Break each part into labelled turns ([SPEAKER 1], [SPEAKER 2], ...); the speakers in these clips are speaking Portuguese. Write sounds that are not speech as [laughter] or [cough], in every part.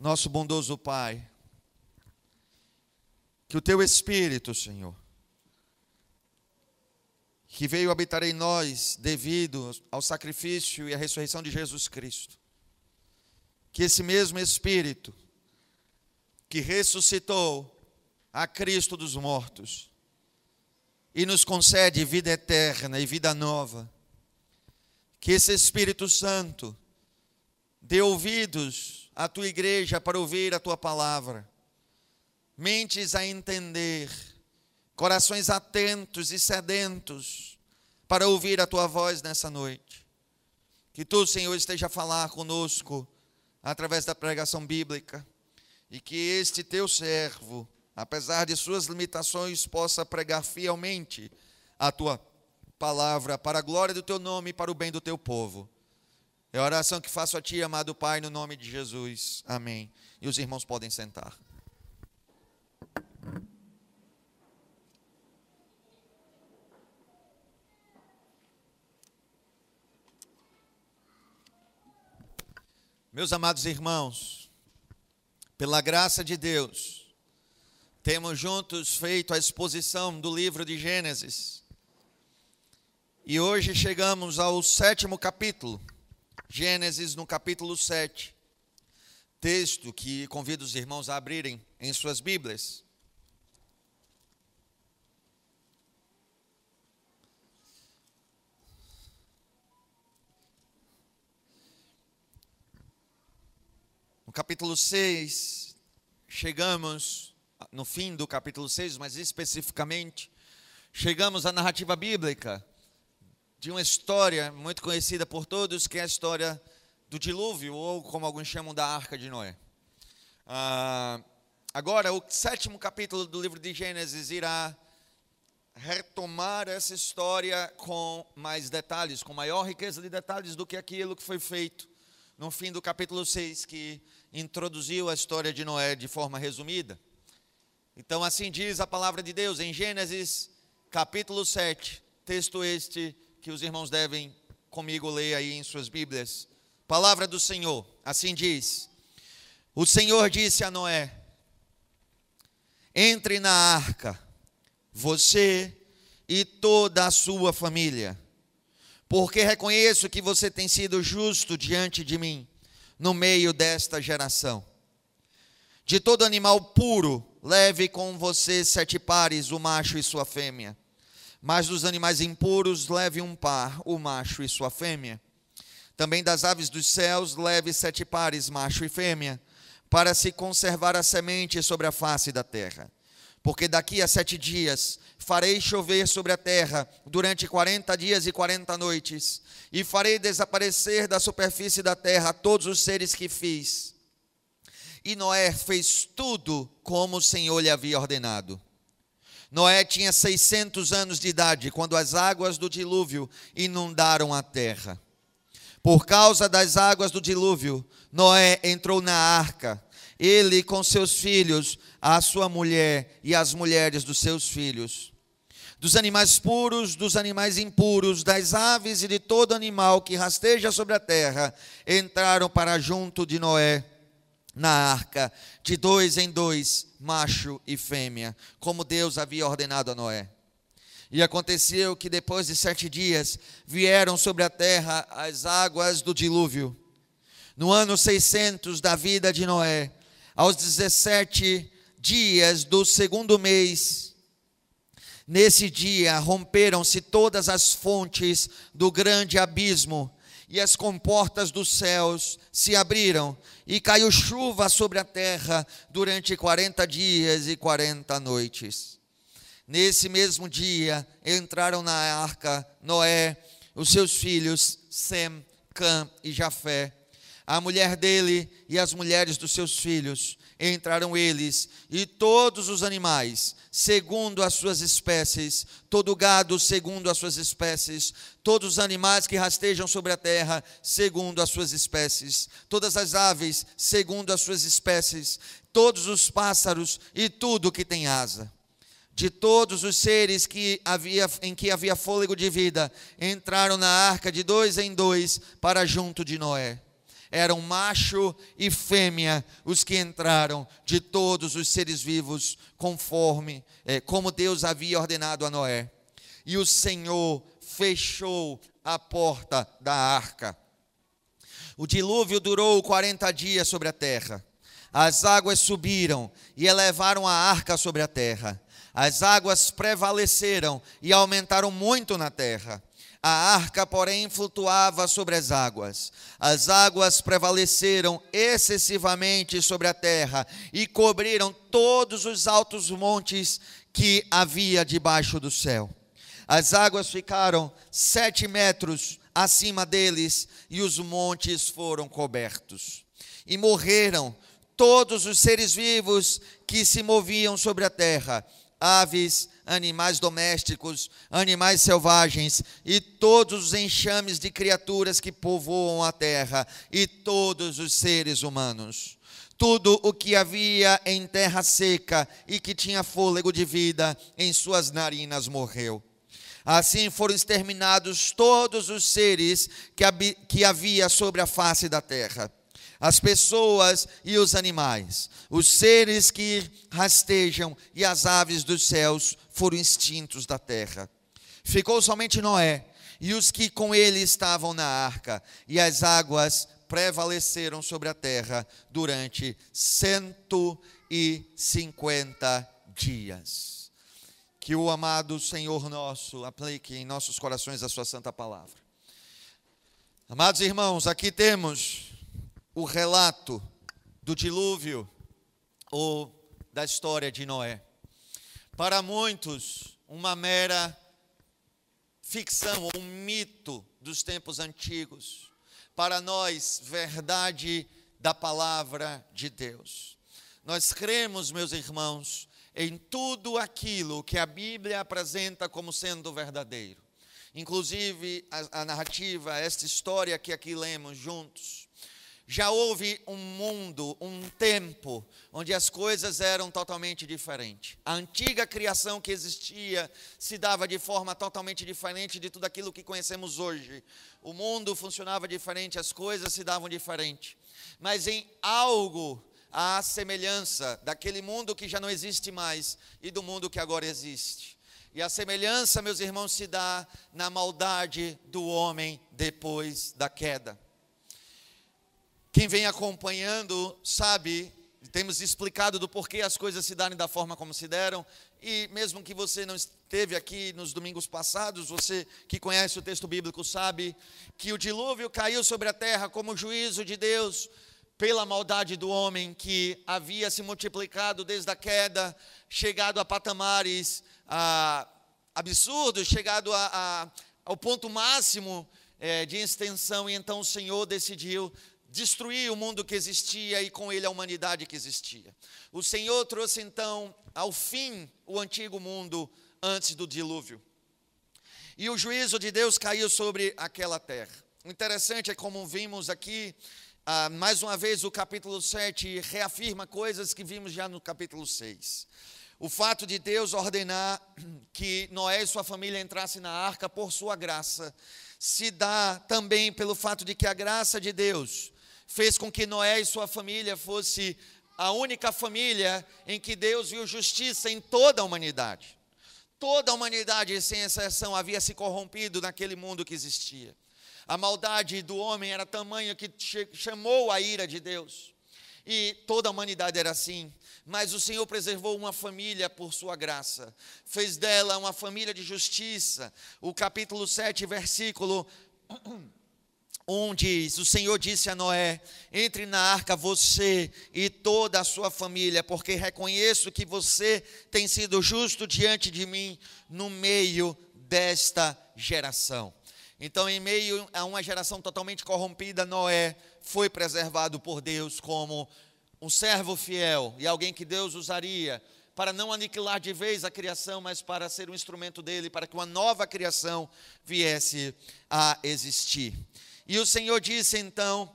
[SPEAKER 1] nosso bondoso Pai, que o teu Espírito, Senhor, que veio habitar em nós devido ao sacrifício e à ressurreição de Jesus Cristo, que esse mesmo Espírito que ressuscitou a Cristo dos mortos e nos concede vida eterna e vida nova, que esse Espírito Santo dê ouvidos à tua igreja para ouvir a tua palavra, mentes a entender, corações atentos e sedentos para ouvir a tua voz nessa noite. Que tu, Senhor, esteja a falar conosco através da pregação bíblica e que este teu servo, apesar de suas limitações, possa pregar fielmente a tua palavra para a glória do teu nome e para o bem do teu povo. É a oração que faço a ti, amado Pai, no nome de Jesus. Amém. E os irmãos podem sentar. Meus amados irmãos, pela graça de Deus, temos juntos feito a exposição do livro de Gênesis. E hoje chegamos ao sétimo capítulo, Gênesis no capítulo 7. Texto que convido os irmãos a abrirem em suas Bíblias. No capítulo 6, chegamos, no fim do capítulo 6, mas especificamente, chegamos à narrativa bíblica de uma história muito conhecida por todos, que é a história do dilúvio, ou como alguns chamam da arca de Noé. Ah, agora, o sétimo capítulo do livro de Gênesis irá retomar essa história com mais detalhes, com maior riqueza de detalhes do que aquilo que foi feito no fim do capítulo 6, que introduziu a história de Noé de forma resumida. Então, assim diz a palavra de Deus em Gênesis, capítulo 7, texto este que os irmãos devem comigo ler aí em suas Bíblias. Palavra do Senhor, assim diz: O Senhor disse a Noé: Entre na arca, você e toda a sua família, porque reconheço que você tem sido justo diante de mim no meio desta geração. De todo animal puro, leve com você sete pares, o macho e sua fêmea. Mas dos animais impuros, leve um par, o macho e sua fêmea. Também das aves dos céus, leve sete pares, macho e fêmea, para se conservar a semente sobre a face da terra. Porque daqui a sete dias farei chover sobre a terra durante quarenta dias e quarenta noites, e farei desaparecer da superfície da terra todos os seres que fiz. E Noé fez tudo como o Senhor lhe havia ordenado. Noé tinha 600 anos de idade quando as águas do dilúvio inundaram a terra. Por causa das águas do dilúvio, Noé entrou na arca, ele com seus filhos, a sua mulher e as mulheres dos seus filhos dos animais puros, dos animais impuros, das aves e de todo animal que rasteja sobre a terra, entraram para junto de Noé na arca, de dois em dois, macho e fêmea, como Deus havia ordenado a Noé. E aconteceu que depois de sete dias vieram sobre a terra as águas do dilúvio. No ano 600 da vida de Noé, aos 17 dias do segundo mês, Nesse dia romperam-se todas as fontes do grande abismo, e as comportas dos céus se abriram, e caiu chuva sobre a terra durante quarenta dias e quarenta noites. Nesse mesmo dia entraram na arca Noé, os seus filhos Sem, Cã e Jafé, a mulher dele e as mulheres dos seus filhos, entraram eles e todos os animais, segundo as suas espécies, todo gado segundo as suas espécies, todos os animais que rastejam sobre a terra, segundo as suas espécies, todas as aves, segundo as suas espécies, todos os pássaros e tudo que tem asa. De todos os seres que havia, em que havia fôlego de vida, entraram na arca de dois em dois para junto de Noé Eram macho e fêmea os que entraram de todos os seres vivos, conforme é, como Deus havia ordenado a Noé. E o Senhor fechou a porta da arca. O dilúvio durou 40 dias sobre a terra. As águas subiram e elevaram a arca sobre a terra. As águas prevaleceram e aumentaram muito na terra. A arca, porém, flutuava sobre as águas. As águas prevaleceram excessivamente sobre a terra e cobriram todos os altos montes que havia debaixo do céu. As águas ficaram sete metros acima deles e os montes foram cobertos. E morreram todos os seres vivos que se moviam sobre a terra, aves, animais domésticos, animais selvagens e todos os enxames de criaturas que povoam a terra e todos os seres humanos. Tudo o que havia em terra seca e que tinha fôlego de vida em suas narinas morreu Assim foram exterminados todos os seres que, que havia sobre a face da terra as pessoas e os animais, os seres que rastejam e as aves dos céus foram extintos da terra. Ficou somente Noé e os que com ele estavam na arca, e as águas prevaleceram sobre a terra durante cento e cinquenta dias. Que o amado Senhor nosso aplique em nossos corações a sua santa palavra. Amados irmãos, aqui temos o relato do dilúvio ou da história de Noé. Para muitos, uma mera ficção ou um mito dos tempos antigos. Para nós, verdade da palavra de Deus. Nós cremos, meus irmãos, em tudo aquilo que a Bíblia apresenta como sendo verdadeiro. Inclusive a, a narrativa, esta história que aqui lemos juntos. Já houve um mundo, um tempo, onde as coisas eram totalmente diferentes. A antiga criação que existia se dava de forma totalmente diferente de tudo aquilo que conhecemos hoje. O mundo funcionava diferente, as coisas se davam diferente. Mas em algo a semelhança daquele mundo que já não existe mais e do mundo que agora existe. E a semelhança, meus irmãos, se dá na maldade do homem depois da queda. Quem vem acompanhando sabe, temos explicado do porquê as coisas se darem da forma como se deram, e mesmo que você não esteve aqui nos domingos passados, você que conhece o texto bíblico sabe que o dilúvio caiu sobre a terra como juízo de Deus pela maldade do homem que havia se multiplicado desde a queda, chegado a patamares ah, absurdos, chegado a, a, ao ponto máximo é, de extensão, e então o Senhor decidiu destruir o mundo que existia e com ele a humanidade que existia. O Senhor trouxe então ao fim o antigo mundo antes do dilúvio. E o juízo de Deus caiu sobre aquela terra. Interessante é como vimos aqui ah, mais uma vez, o capítulo 7 reafirma coisas que vimos já no capítulo 6. O fato de Deus ordenar que Noé e sua família entrassem na arca por sua graça, se dá também pelo fato de que a graça de Deus fez com que Noé e sua família fosse a única família em que Deus viu justiça em toda a humanidade. Toda a humanidade, sem exceção, havia se corrompido naquele mundo que existia. A maldade do homem era tamanha que chamou a ira de Deus. E toda a humanidade era assim. Mas o Senhor preservou uma família por sua graça. Fez dela uma família de justiça. O capítulo 7, versículo 1 diz: O Senhor disse a Noé: Entre na arca você e toda a sua família, porque reconheço que você tem sido justo diante de mim no meio desta geração. Então, em meio a uma geração totalmente corrompida, Noé foi preservado por Deus como um servo fiel e alguém que Deus usaria para não aniquilar de vez a criação, mas para ser um instrumento dele, para que uma nova criação viesse a existir. E o Senhor disse então,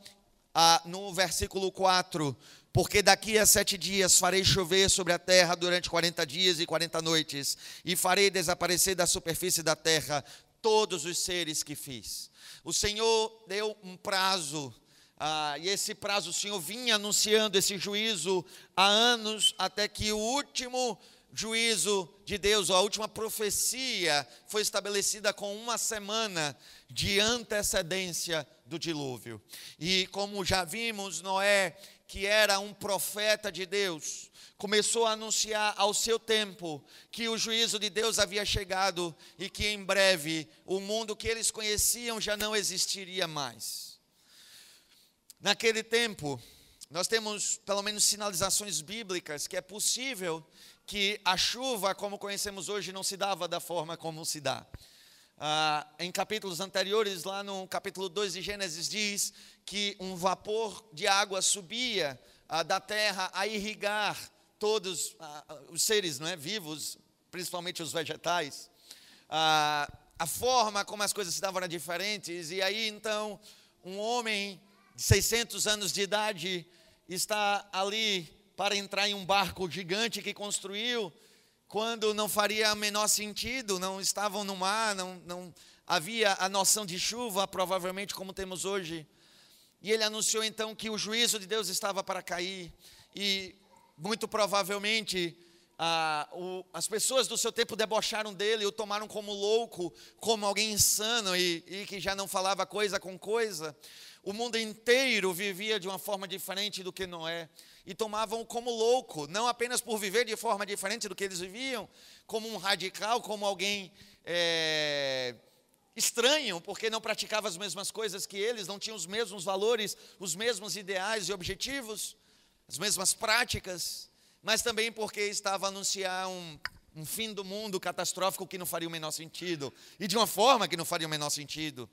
[SPEAKER 1] no versículo 4: Porque daqui a sete dias farei chover sobre a terra durante quarenta dias e quarenta noites, e farei desaparecer da superfície da terra todos os seres que fiz. O Senhor deu um prazo Ah, e esse prazo o Senhor vinha anunciando esse juízo há anos, até que o último juízo de Deus, a última profecia, foi estabelecida com uma semana de antecedência do dilúvio. E como já vimos, Noé, que era um profeta de Deus, começou a anunciar ao seu tempo que o juízo de Deus havia chegado e que em breve o mundo que eles conheciam já não existiria mais. Naquele tempo, nós temos pelo menos sinalizações bíblicas que é possível que a chuva, como conhecemos hoje, não se dava da forma como se dá. Ah, em capítulos anteriores, lá no capítulo 2 de Gênesis, diz que um vapor de água subia ah, da terra a irrigar todos ah, os seres não é, vivos, principalmente os vegetais. Ah, a forma como as coisas se davam era diferentes, e aí então um homem de 600 anos de idade está ali para entrar em um barco gigante que construiu, quando não faria menor sentido, não estavam no mar, não, não havia a noção de chuva, provavelmente como temos hoje. E ele anunciou então que o juízo de Deus estava para cair, e muito provavelmente ah, o, as pessoas do seu tempo debocharam dele, o tomaram como louco, como alguém insano e, e que já não falava coisa com coisa. O mundo inteiro vivia de uma forma diferente do que Noé e tomavam como louco, não apenas por viver de forma diferente do que eles viviam, como um radical, como alguém é, estranho, porque não praticava as mesmas coisas que eles, não tinha os mesmos valores, os mesmos ideais e objetivos, as mesmas práticas, mas também porque estava a anunciar um, um fim do mundo catastrófico que não faria o menor sentido, e de uma forma que não faria o menor sentido.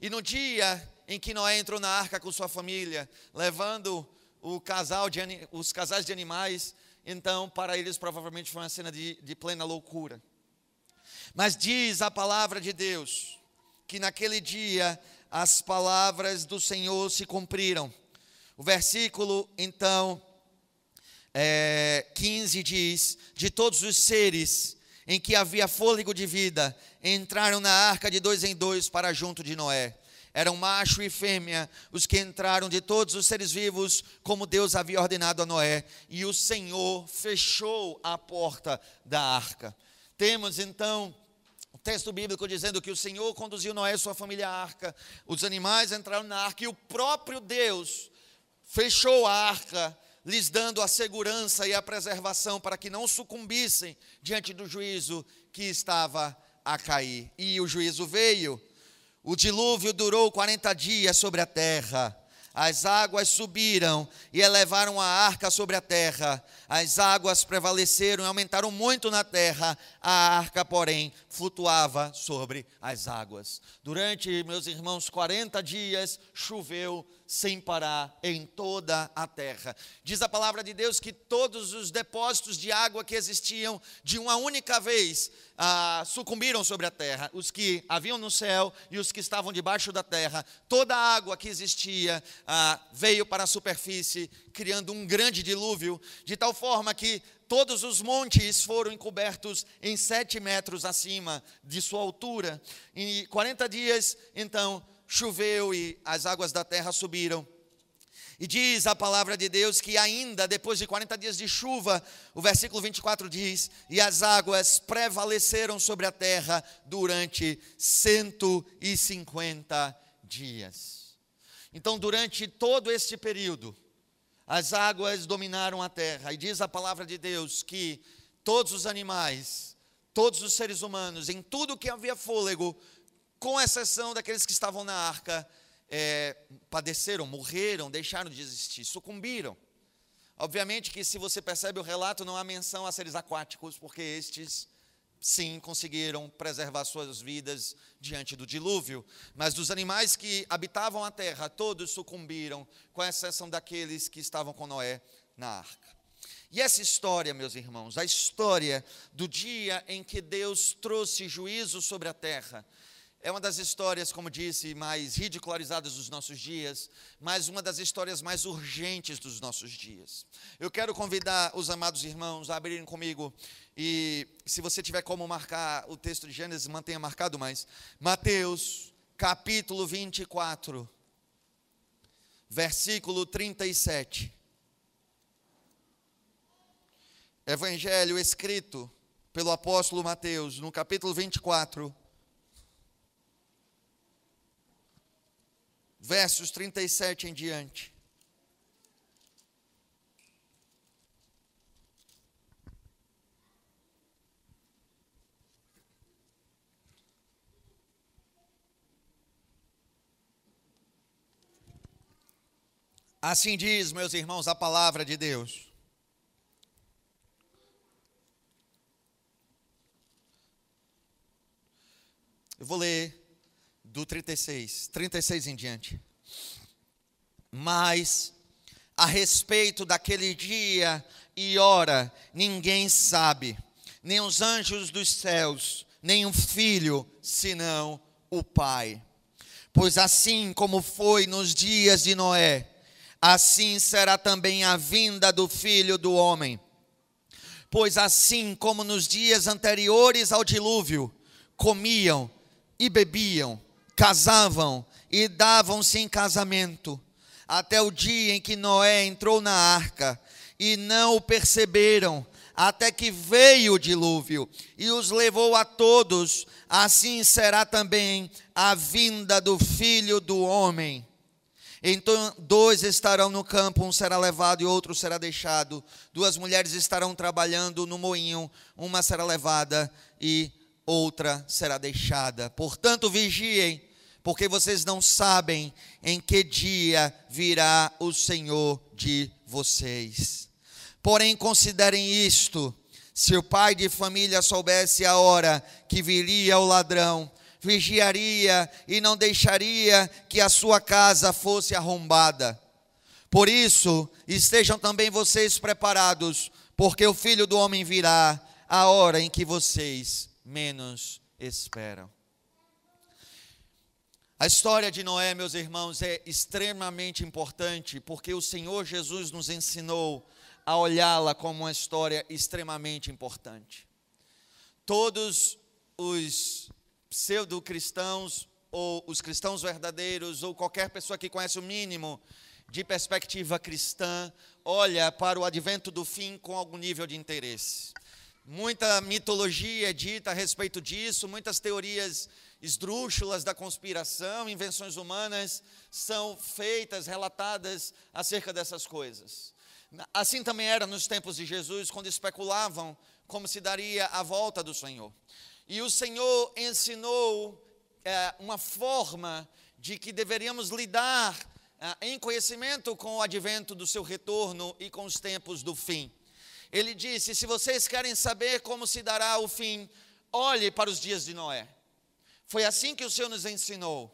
[SPEAKER 1] E no dia em que Noé entrou na arca com sua família, levando o casal de, os casais de animais, então para eles provavelmente foi uma cena de, de plena loucura. Mas diz a palavra de Deus que naquele dia as palavras do Senhor se cumpriram. O versículo, então, é, 15 diz: De todos os seres em que havia fôlego de vida, entraram na arca de dois em dois para junto de Noé. Eram macho e fêmea os que entraram de todos os seres vivos, como Deus havia ordenado a Noé, e o Senhor fechou a porta da arca. Temos então o texto bíblico dizendo que o Senhor conduziu Noé e sua família à arca, os animais entraram na arca e o próprio Deus fechou a arca lhes dando a segurança e a preservação para que não sucumbissem diante do juízo que estava a cair. E o juízo veio. O dilúvio durou 40 dias sobre a terra. As águas subiram e elevaram a arca sobre a terra. As águas prevaleceram e aumentaram muito na terra. A arca, porém, flutuava sobre as águas. Durante, meus irmãos, 40 dias choveu sem parar em toda a terra. Diz a palavra de Deus que todos os depósitos de água que existiam de uma única vez ah, sucumbiram sobre a terra, os que haviam no céu e os que estavam debaixo da terra. Toda a água que existia ah, veio para a superfície, criando um grande dilúvio, de tal forma que todos os montes foram encobertos em sete metros acima de sua altura. Em 40 dias, então, choveu e as águas da terra subiram. E diz a palavra de Deus que ainda depois de 40 dias de chuva, o versículo 24 diz: E as águas prevaleceram sobre a terra durante 150 dias. Então, durante todo este período, as águas dominaram a terra. E diz a palavra de Deus que todos os animais, todos os seres humanos, em tudo que havia fôlego, com exceção daqueles que estavam na arca, é, padeceram, morreram, deixaram de existir, sucumbiram. Obviamente que se você percebe o relato, não há menção a seres aquáticos, porque estes sim conseguiram preservar suas vidas diante do dilúvio, mas dos animais que habitavam a terra, todos sucumbiram, com exceção daqueles que estavam com Noé na arca. E essa história, meus irmãos, a história do dia em que Deus trouxe juízo sobre a terra, é uma das histórias, como disse, mais ridicularizadas dos nossos dias, mas uma das histórias mais urgentes dos nossos dias. Eu quero convidar os amados irmãos a abrirem comigo, e se você tiver como marcar o texto de Gênesis, mantenha marcado mais. Mateus, capítulo 24, versículo 37. Evangelho escrito pelo apóstolo Mateus, no capítulo 24, versos 37 em diante. Assim diz, meus irmãos, a palavra de Deus. Eu vou ler do 36, 36 em diante. Mas a respeito daquele dia e hora, ninguém sabe, nem os anjos dos céus, nem o filho, senão o Pai. Pois assim como foi nos dias de Noé, assim será também a vinda do filho do homem. Pois assim como nos dias anteriores ao dilúvio, comiam, e bebiam, casavam e davam-se em casamento, até o dia em que Noé entrou na arca, e não o perceberam, até que veio o dilúvio e os levou a todos, assim será também a vinda do filho do homem. Então, dois estarão no campo, um será levado e outro será deixado. Duas mulheres estarão trabalhando no moinho, uma será levada e outra será deixada. Portanto, vigiem, porque vocês não sabem em que dia virá o Senhor de vocês. Porém, considerem isto: se o pai de família soubesse a hora que viria o ladrão, vigiaria e não deixaria que a sua casa fosse arrombada. Por isso, estejam também vocês preparados, porque o filho do homem virá a hora em que vocês menos esperam. A história de Noé, meus irmãos, é extremamente importante porque o Senhor Jesus nos ensinou a olhá-la como uma história extremamente importante. Todos os pseudo-cristãos, ou os cristãos verdadeiros, ou qualquer pessoa que conhece o mínimo de perspectiva cristã, olha para o advento do fim com algum nível de interesse. Muita mitologia é dita a respeito disso, muitas teorias esdrúxulas da conspiração, invenções humanas são feitas, relatadas acerca dessas coisas. Assim também era nos tempos de Jesus, quando especulavam como se daria a volta do Senhor. E o Senhor ensinou é, uma forma de que deveríamos lidar é, em conhecimento com o advento do seu retorno e com os tempos do fim. Ele disse: Se vocês querem saber como se dará o fim, olhe para os dias de Noé. Foi assim que o Senhor nos ensinou.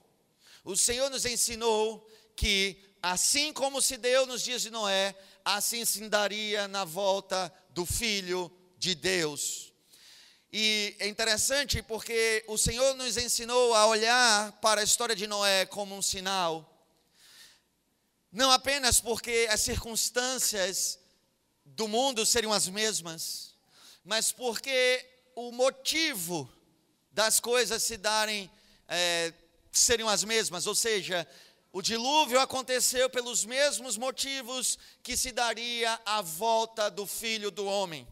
[SPEAKER 1] O Senhor nos ensinou que, assim como se deu nos dias de Noé, assim se daria na volta do Filho de Deus. E é interessante porque o Senhor nos ensinou a olhar para a história de Noé como um sinal, não apenas porque as circunstâncias do mundo seriam as mesmas, mas porque o motivo das coisas se darem é, seriam as mesmas, ou seja, o dilúvio aconteceu pelos mesmos motivos que se daria a volta do filho do homem.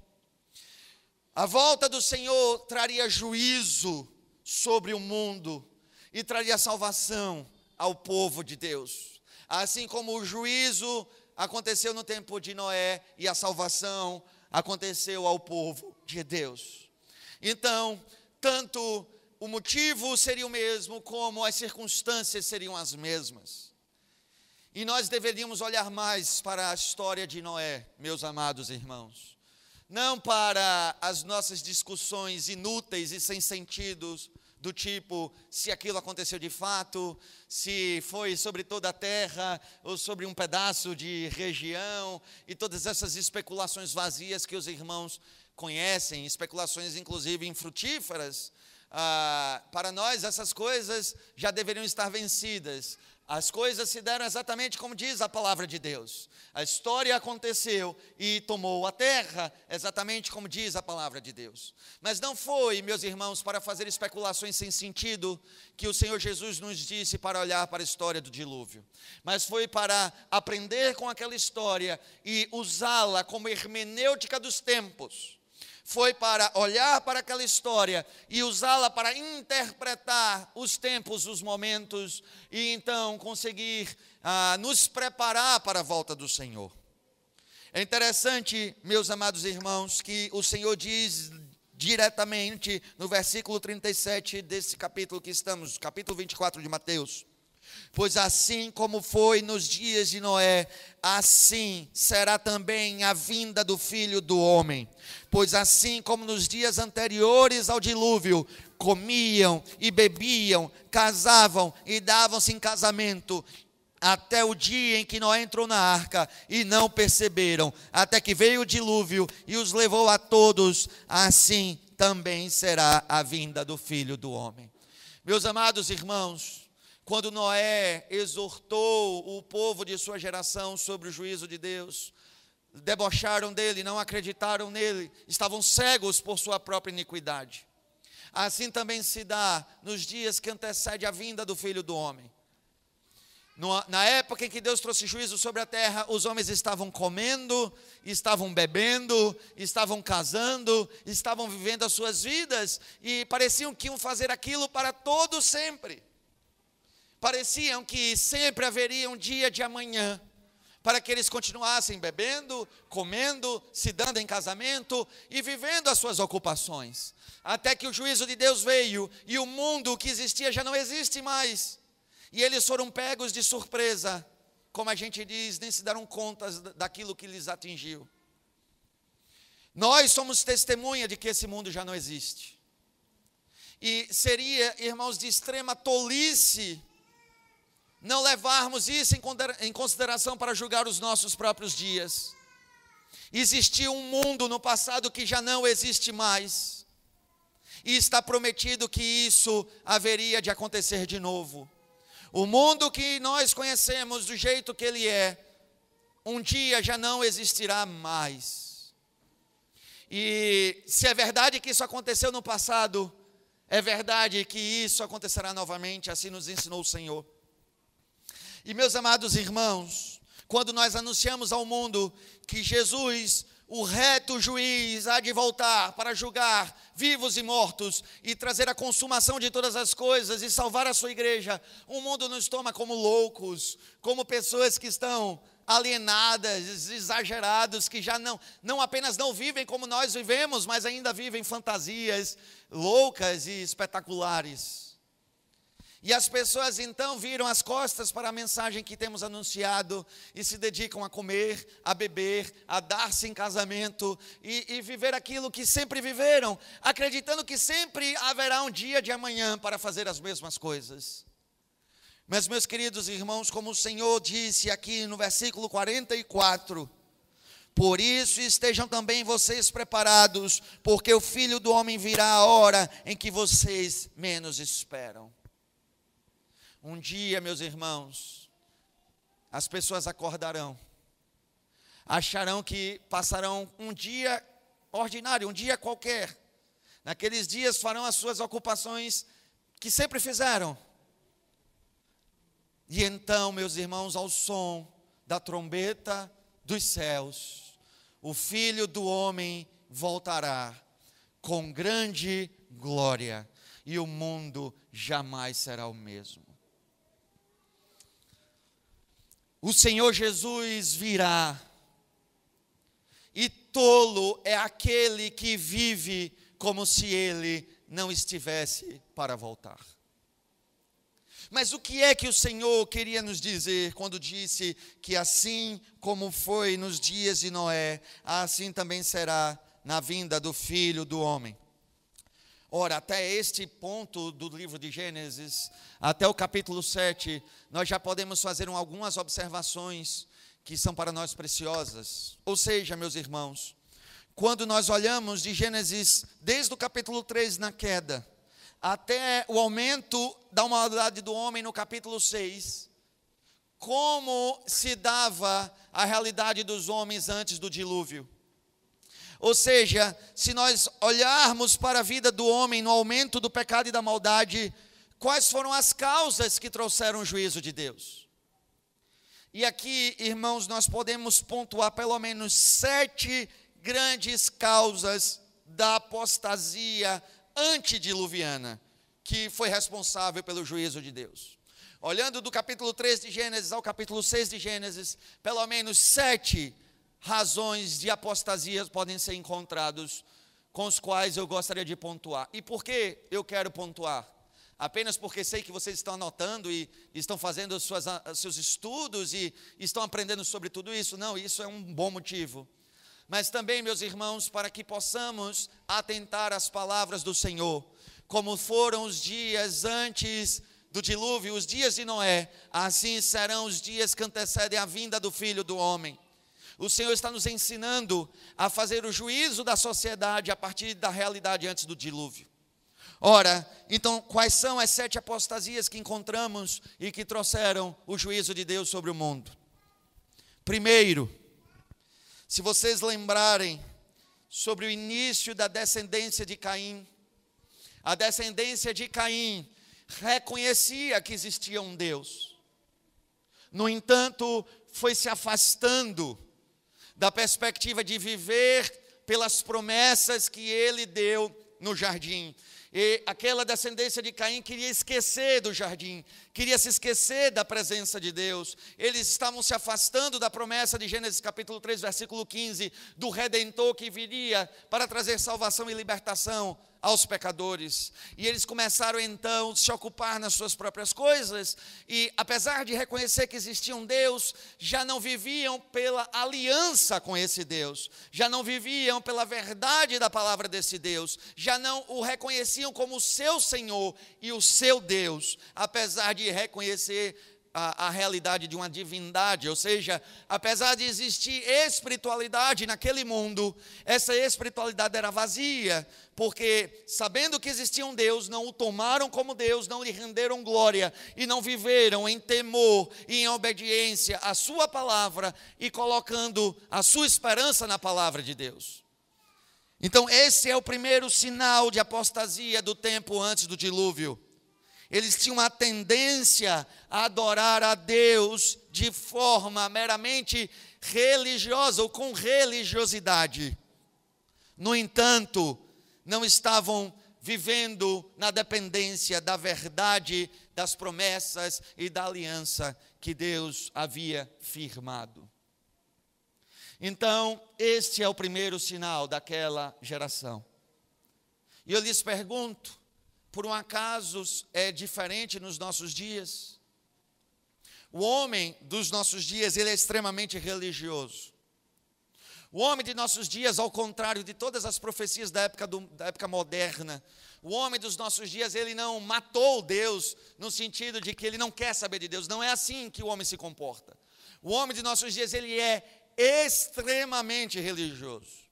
[SPEAKER 1] A volta do Senhor traria juízo sobre o mundo e traria salvação ao povo de Deus. Assim como o juízo aconteceu no tempo de Noé e a salvação aconteceu ao povo de Deus. Então, tanto o motivo seria o mesmo, como as circunstâncias seriam as mesmas. E nós deveríamos olhar mais para a história de Noé, meus amados irmãos. Não para as nossas discussões inúteis e sem sentidos, do tipo se aquilo aconteceu de fato, se foi sobre toda a terra ou sobre um pedaço de região e todas essas especulações vazias que os irmãos conhecem, especulações inclusive infrutíferas. Ah, para nós essas coisas já deveriam estar vencidas. As coisas se deram exatamente como diz a palavra de Deus. A história aconteceu e tomou a terra, exatamente como diz a palavra de Deus. Mas não foi, meus irmãos, para fazer especulações sem sentido que o Senhor Jesus nos disse para olhar para a história do dilúvio. Mas foi para aprender com aquela história e usá-la como hermenêutica dos tempos foi para olhar para aquela história e usá-la para interpretar os tempos, os momentos e então conseguir ah, nos preparar para a volta do Senhor. É interessante, meus amados irmãos, que o Senhor diz diretamente no versículo 37 desse capítulo que estamos, capítulo 24 de Mateus. Pois assim como foi nos dias de Noé, assim será também a vinda do filho do homem. Pois assim como nos dias anteriores ao dilúvio, comiam e bebiam, casavam e davam-se em casamento, até o dia em que Noé entrou na arca e não perceberam, até que veio o dilúvio e os levou a todos, assim também será a vinda do filho do homem. Meus amados irmãos, quando Noé exortou o povo de sua geração sobre o juízo de Deus, debocharam dele, não acreditaram nele, estavam cegos por sua própria iniquidade. Assim também se dá nos dias que antecede a vinda do Filho do Homem. na época em que Deus trouxe juízo sobre a terra, os homens estavam comendo, estavam bebendo, estavam casando, estavam vivendo as suas vidas e pareciam que iam fazer aquilo para todo sempre pareciam que sempre haveria um dia de amanhã, para que eles continuassem bebendo, comendo, se dando em casamento e vivendo as suas ocupações. Até que o juízo de Deus veio e o mundo que existia já não existe mais. E eles foram pegos de surpresa, como a gente diz, nem se deram contas daquilo que lhes atingiu. Nós somos testemunha de que esse mundo já não existe. E seria, irmãos, de extrema tolice não levarmos isso em consideração para julgar os nossos próprios dias. Existiu um mundo no passado que já não existe mais, e está prometido que isso haveria de acontecer de novo. O mundo que nós conhecemos do jeito que ele é, um dia já não existirá mais. E se é verdade que isso aconteceu no passado, é verdade que isso acontecerá novamente, assim nos ensinou o Senhor. E meus amados irmãos, quando nós anunciamos ao mundo que Jesus, o reto juiz, há de voltar para julgar vivos e mortos e trazer a consumação de todas as coisas e salvar a sua igreja, o mundo nos toma como loucos, como pessoas que estão alienadas, exagerados, que já não, não apenas não vivem como nós vivemos, mas ainda vivem fantasias loucas e espetaculares. E as pessoas então viram as costas para a mensagem que temos anunciado e se dedicam a comer, a beber, a dar-se em casamento e, e, viver aquilo que sempre viveram, acreditando que sempre haverá um dia de amanhã para fazer as mesmas coisas. Mas, meus queridos irmãos, como o Senhor disse aqui no versículo 44, por isso estejam também vocês preparados, porque o filho do homem virá a hora em que vocês menos esperam. Um dia, meus irmãos, as pessoas acordarão, acharão que passarão um dia ordinário, um dia qualquer. Naqueles dias farão as suas ocupações que sempre fizeram. E então, meus irmãos, ao som da trombeta dos céus, o Filho do Homem voltará com grande glória, e o mundo jamais será o mesmo. O Senhor Jesus virá. E tolo é aquele que vive como se ele não estivesse para voltar. Mas o que é que o Senhor queria nos dizer quando disse que assim como foi nos dias de Noé, assim também será na vinda do filho do homem? Ora, até este ponto do livro de Gênesis, até o capítulo 7, nós já podemos fazer algumas observações que são para nós preciosas. Ou seja, meus irmãos, quando nós olhamos de Gênesis, desde o capítulo 3 na queda, até o aumento da maldade do homem no capítulo 6, como se dava a realidade dos homens antes do dilúvio. Ou seja, se nós olharmos para a vida do homem no aumento do pecado e da maldade, quais foram as causas que trouxeram o juízo de Deus? E aqui, irmãos, nós podemos pontuar pelo menos sete grandes causas da apostasia antediluviana, que foi responsável pelo juízo de Deus. Olhando do capítulo 3 de Gênesis ao capítulo 6 de Gênesis, pelo menos sete razões de apostasias podem ser encontrados com os quais eu gostaria de pontuar. E por que eu quero pontuar? Apenas porque sei que vocês estão anotando e estão fazendo suas, seus estudos e estão aprendendo sobre tudo isso. Não, isso é um bom motivo. Mas também, meus irmãos, para que possamos atentar às palavras do Senhor, como foram os dias antes do dilúvio, os dias de Noé, assim serão os dias que antecedem a vinda do Filho do Homem. O Senhor está nos ensinando a fazer o juízo da sociedade a partir da realidade antes do dilúvio. Ora, então, quais são as sete apostasias que encontramos e que trouxeram o juízo de Deus sobre o mundo? Primeiro, se vocês lembrarem sobre o início da descendência de Caim, a descendência de Caim reconhecia que existia um Deus. No entanto, foi se afastando da perspectiva de viver pelas promessas que ele deu no jardim. E aquela descendência de Caim queria esquecer do jardim, queria se esquecer da presença de Deus. Eles estavam se afastando da promessa de Gênesis capítulo 3, versículo 15, do redentor que viria para trazer salvação e libertação aos pecadores. E eles começaram então a se ocupar nas suas próprias coisas, e apesar de reconhecer que existia um Deus, já não viviam pela aliança com esse Deus, já não viviam pela verdade da palavra desse Deus, já não o reconheciam como seu Senhor e o seu Deus, apesar de reconhecer a, a, realidade de uma divindade, ou seja, apesar de existir espiritualidade naquele mundo, essa espiritualidade era vazia, porque sabendo que existia um Deus, não o tomaram como Deus, não lhe renderam glória e não viveram em temor e em obediência à Sua palavra e colocando a sua esperança na palavra de Deus. Então, esse é o primeiro sinal de apostasia do tempo antes do dilúvio. Eles tinham uma tendência a adorar a Deus de forma meramente religiosa ou com religiosidade. No entanto, não estavam vivendo na dependência da verdade, das promessas e da aliança que Deus havia firmado. Então, este é o primeiro sinal daquela geração. E eu lhes pergunto: por um acaso é diferente nos nossos dias? O homem dos nossos dias, ele é extremamente religioso. O homem de nossos dias, ao contrário de todas as profecias da época, do, da época moderna, o homem dos nossos dias, ele não matou Deus no sentido de que ele não quer saber de Deus. Não é assim que o homem se comporta. O homem de nossos dias, ele é extremamente religioso.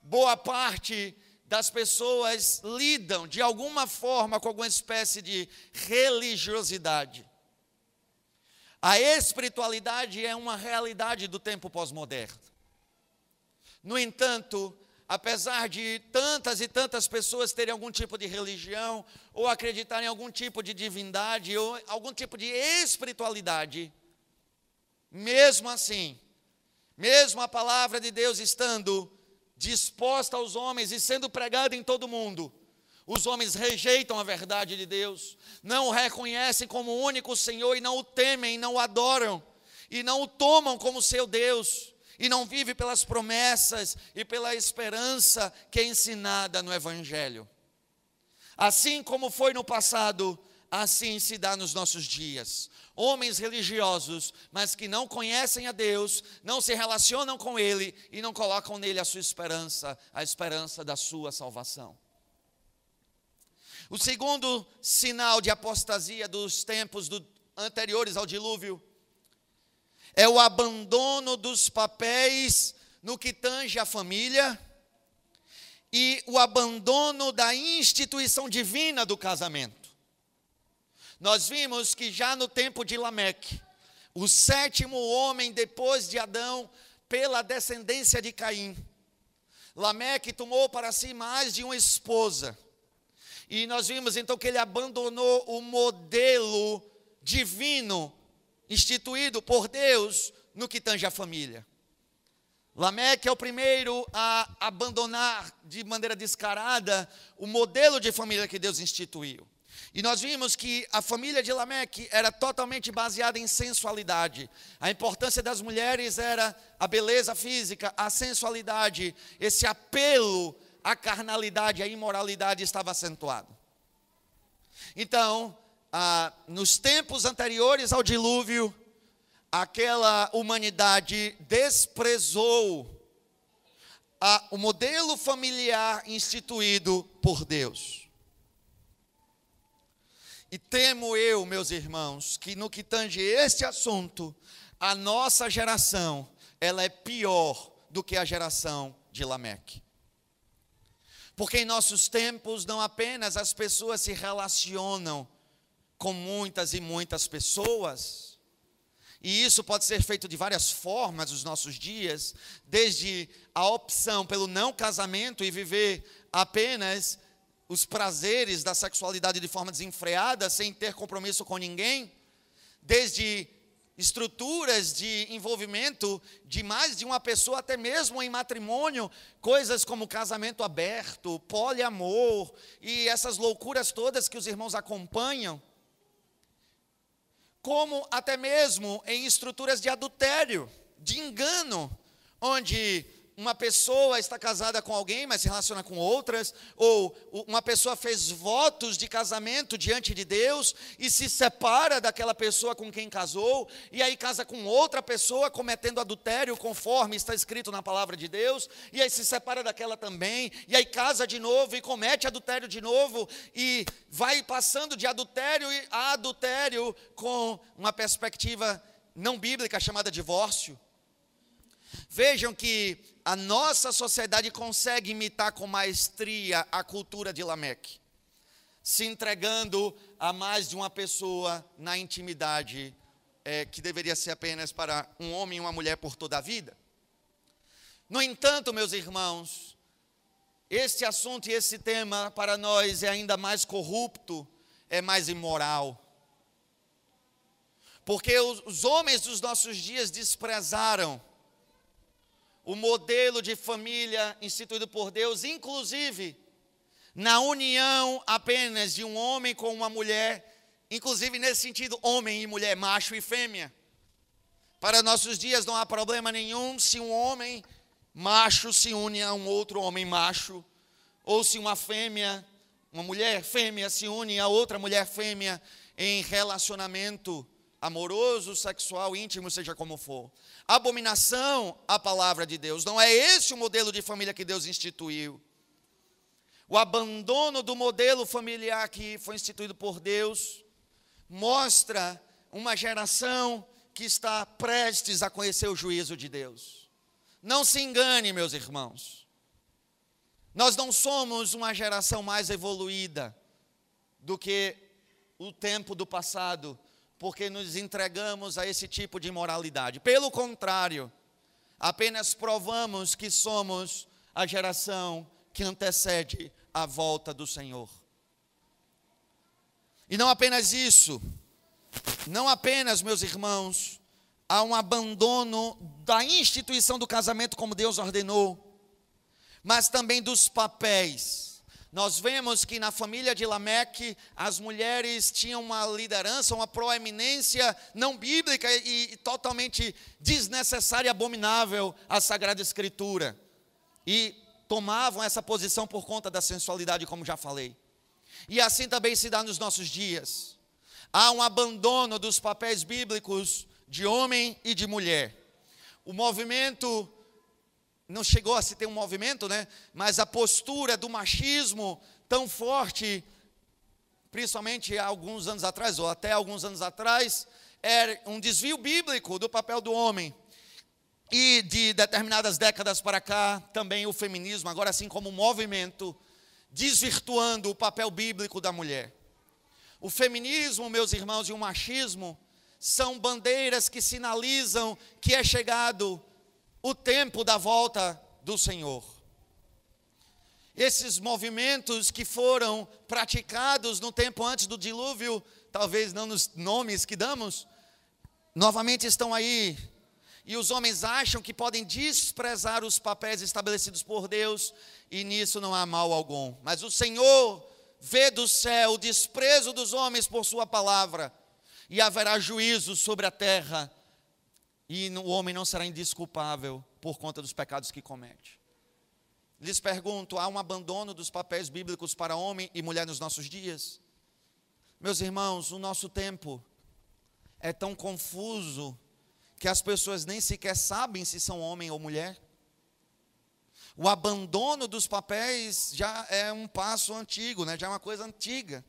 [SPEAKER 1] Boa parte das pessoas lidam de alguma forma com alguma espécie de religiosidade. A espiritualidade é uma realidade do tempo pós-moderno. No entanto, apesar de tantas e tantas pessoas terem algum tipo de religião, ou acreditarem em algum tipo de divindade, ou algum tipo de espiritualidade, mesmo assim, mesmo a palavra de Deus estando disposta aos homens e sendo pregada em todo o mundo. Os homens rejeitam a verdade de Deus, não o reconhecem como o único Senhor e não o temem, não o adoram e não o tomam como seu Deus e não vive pelas promessas e pela esperança que é ensinada no Evangelho. Assim como foi no passado, assim se dá nos nossos dias homens religiosos, mas que não conhecem a Deus, não se relacionam com Ele e não colocam nele a sua esperança, a esperança da sua salvação. O segundo sinal de apostasia dos tempos do, anteriores ao dilúvio é o abandono dos papéis no que tange a família e o abandono da instituição divina do casamento. Nós vimos que já no tempo de Lameque, o sétimo homem depois de Adão, pela descendência de Caim. Lameque tomou para si mais de uma esposa. E nós vimos então que ele abandonou o modelo divino instituído por Deus no que tange a família. Lameque é o primeiro a abandonar de maneira descarada o modelo de família que Deus instituiu. E nós vimos que a família de Lameque era totalmente baseada em sensualidade. A importância das mulheres era a beleza física, a sensualidade, esse apelo à carnalidade, à imoralidade estava acentuado. Então, ah, nos tempos anteriores ao dilúvio, aquela humanidade desprezou a, o modelo familiar instituído por Deus. E temo eu, meus irmãos, que no que tange este assunto, a nossa geração, ela é pior do que a geração de Lameque. Porque em nossos tempos não apenas as pessoas se relacionam com muitas e muitas pessoas, e isso pode ser feito de várias formas nos nossos dias, desde a opção pelo não casamento e viver apenas os prazeres da sexualidade de forma desenfreada, sem ter compromisso com ninguém, desde estruturas de envolvimento de mais de uma pessoa, até mesmo em matrimônio, coisas como casamento aberto, poliamor e essas loucuras todas que os irmãos acompanham como até mesmo em estruturas de adultério, de engano, onde uma pessoa está casada com alguém, mas se relaciona com outras, ou uma pessoa fez votos de casamento diante de Deus e se separa daquela pessoa com quem casou, e aí casa com outra pessoa cometendo adultério, conforme está escrito na palavra de Deus, e aí se separa daquela também, e aí casa de novo e comete adultério de novo, e vai passando de adultério a adultério com uma perspectiva não bíblica chamada divórcio. Vejam que a nossa sociedade consegue imitar com maestria a cultura de Lameque, se entregando a mais de uma pessoa na intimidade, é, que deveria ser apenas para um homem e uma mulher por toda a vida. No entanto, meus irmãos, este assunto e esse tema para nós é ainda mais corrupto, é mais imoral. Porque os, os homens dos nossos dias desprezaram o modelo de família instituído por Deus, inclusive na união apenas de um homem com uma mulher, inclusive nesse sentido, homem e mulher, macho e fêmea. Para nossos dias não há problema nenhum se um homem macho se une a um outro homem macho, ou se uma fêmea, uma mulher fêmea se une a outra mulher fêmea em relacionamento amoroso, sexual, íntimo, seja como for. Abominação à palavra de Deus. Não é esse o modelo de família que Deus instituiu. O abandono do modelo familiar que foi instituído por Deus mostra uma geração que está prestes a conhecer o juízo de Deus. Não se engane, meus irmãos. Nós não somos uma geração mais evoluída do que o tempo do passado porque nos entregamos a esse tipo de imoralidade. Pelo contrário, apenas provamos que somos a geração que antecede a volta do Senhor. E não apenas isso, não apenas, meus irmãos, há um abandono da instituição do casamento como Deus ordenou, mas também dos papéis nós vemos que na família de Lameque as mulheres tinham uma liderança, uma proeminência não bíblica e, totalmente desnecessária e abominável à Sagrada Escritura. E tomavam essa posição por conta da sensualidade, como já falei. E assim também se dá nos nossos dias. Há um abandono dos papéis bíblicos de homem e de mulher. O movimento não chegou a se ter um movimento, né? Mas a postura do machismo tão forte, principalmente há alguns anos atrás, ou até alguns anos atrás, era um desvio bíblico do papel do homem. E de determinadas décadas para cá, também o feminismo, agora assim como um movimento, desvirtuando o papel bíblico da mulher. O feminismo, meus irmãos, e o machismo são bandeiras que sinalizam que é chegado o tempo da volta do Senhor. Esses movimentos que foram praticados no tempo antes do dilúvio, talvez não nos nomes que damos, novamente estão aí. E os homens acham que podem desprezar os papéis estabelecidos por Deus, e nisso não há mal algum. Mas o Senhor vê do céu o desprezo dos homens por Sua palavra, e haverá juízo sobre a terra, e o homem não será indisculpável por conta dos pecados que comete. Lhes pergunto: há um abandono dos papéis bíblicos para homem e mulher nos nossos dias? Meus irmãos, o nosso tempo é tão confuso que as pessoas nem sequer sabem se são homem ou mulher. O abandono dos papéis já é um passo antigo, né? já é uma coisa antiga.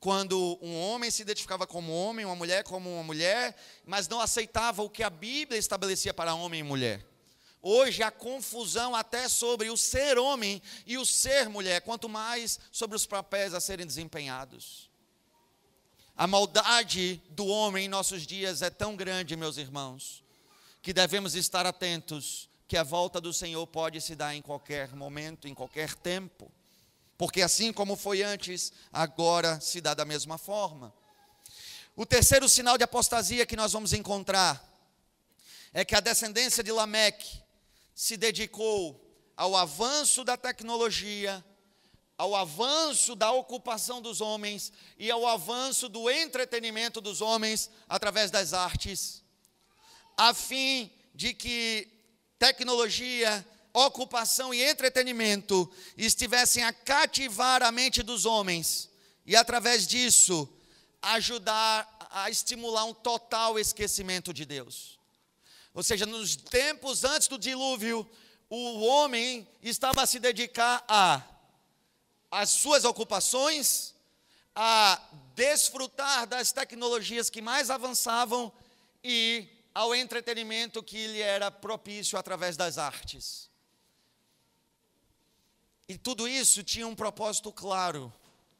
[SPEAKER 1] Quando um homem se identificava como homem, uma mulher como uma mulher, mas não aceitava o que a Bíblia estabelecia para homem e mulher. Hoje há confusão até sobre o ser homem e o ser mulher, quanto mais sobre os papéis a serem desempenhados. A maldade do homem em nossos dias é tão grande, meus irmãos, que devemos estar atentos que a volta do Senhor pode se dar em qualquer momento, em qualquer tempo. Porque assim como foi antes, agora se dá da mesma forma. O terceiro sinal de apostasia que nós vamos encontrar é que a descendência de Lameque se dedicou ao avanço da tecnologia, ao avanço da ocupação dos homens e ao avanço do entretenimento dos homens através das artes, a fim de que tecnologia, ocupação e entretenimento estivessem a cativar a mente dos homens e através disso ajudar a estimular um total esquecimento de Deus. Ou seja, nos tempos antes do dilúvio, o homem estava a se dedicar a as suas ocupações, a desfrutar das tecnologias que mais avançavam e ao entretenimento que lhe era propício através das artes. E tudo isso tinha um propósito claro: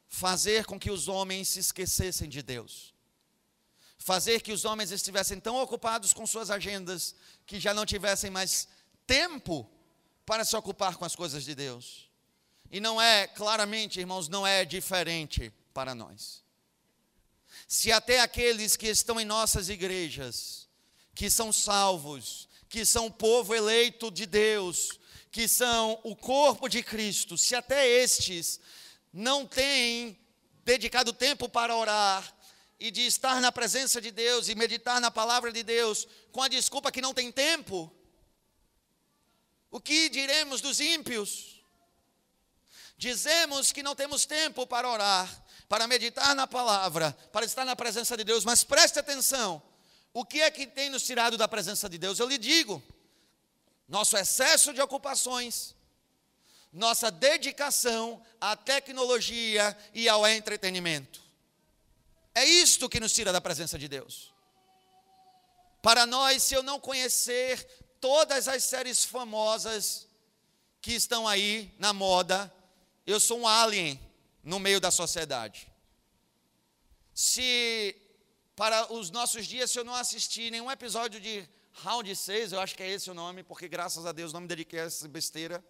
[SPEAKER 1] fazer com que os homens se esquecessem de Deus fazer que os homens estivessem tão ocupados com suas agendas que já não tivessem mais tempo para se ocupar com as coisas de Deus. E não é, claramente, irmãos, não é diferente para nós. Se até aqueles que estão em nossas igrejas, que são salvos, que são o povo eleito de Deus, que são o corpo de Cristo, se até estes não têm dedicado tempo para orar, e de estar na presença de Deus e meditar na palavra de Deus com a desculpa que não tem tempo, o que diremos dos ímpios? Dizemos que não temos tempo para orar, para meditar na palavra, para estar na presença de Deus, mas preste atenção: o que é que tem nos tirado da presença de Deus? Eu lhe digo, nosso excesso de ocupações, nossa dedicação à tecnologia e ao entretenimento. É isto que nos tira da presença de Deus. Para nós, se eu não conhecer todas as séries famosas que estão aí na moda, eu sou um alien no meio da sociedade. Se para os nossos dias, se eu não assistir nenhum episódio de Round 6, eu acho que é esse o nome, porque graças a Deus não me dediquei a essa besteira.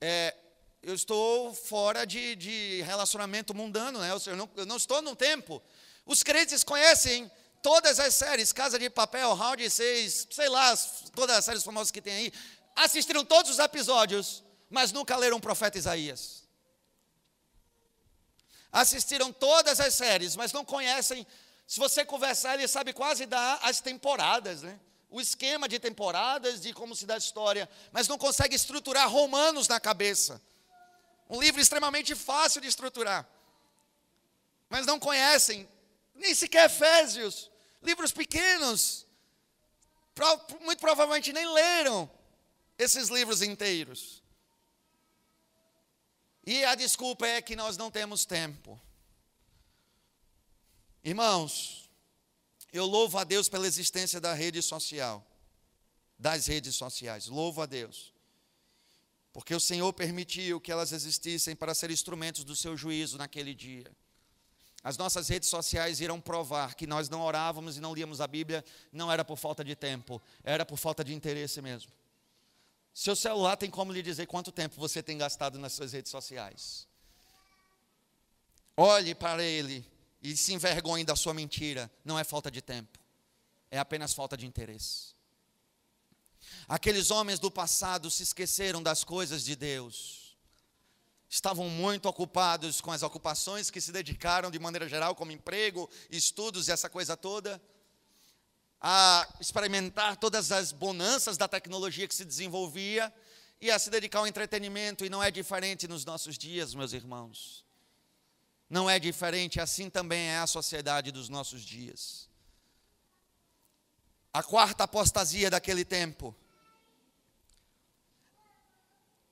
[SPEAKER 1] É, eu estou fora de, de relacionamento mundano, né? eu, não, eu não estou no tempo. Os crentes conhecem todas as séries, Casa de Papel, Round 6, sei lá, todas as séries famosas que tem aí, assistiram todos os episódios, mas nunca leram o profeta Isaías. Assistiram todas as séries, mas não conhecem. Se você conversar, ele sabe quase dar as temporadas, né? O esquema de temporadas, de como se dá a história, mas não consegue estruturar romanos na cabeça. Um livro extremamente fácil de estruturar. Mas não conhecem, nem sequer Efésios. Livros pequenos. Muito provavelmente nem leram esses livros inteiros. E a desculpa é que nós não temos tempo. Irmãos, eu louvo a Deus pela existência da rede social, das redes sociais. Louvo a Deus porque o Senhor permitiu que elas existissem para ser instrumentos do seu juízo naquele dia. As nossas redes sociais irão provar que nós não orávamos e não líamos a Bíblia, não era por falta de tempo, era por falta de interesse mesmo. Seu celular tem como lhe dizer quanto tempo você tem gastado nas suas redes sociais. Olhe para ele e se envergonhe da sua mentira. Não é falta de tempo, é apenas falta de interesse. Aqueles homens do passado se esqueceram das coisas de Deus. Estavam muito ocupados com as ocupações que se dedicaram de maneira geral, como emprego, estudos e essa coisa toda, a experimentar todas as bonanças da tecnologia que se desenvolvia e a se dedicar ao entretenimento, e não é diferente nos nossos dias, meus irmãos. Não é diferente, assim também é a sociedade dos nossos dias. A quarta apostasia daquele tempo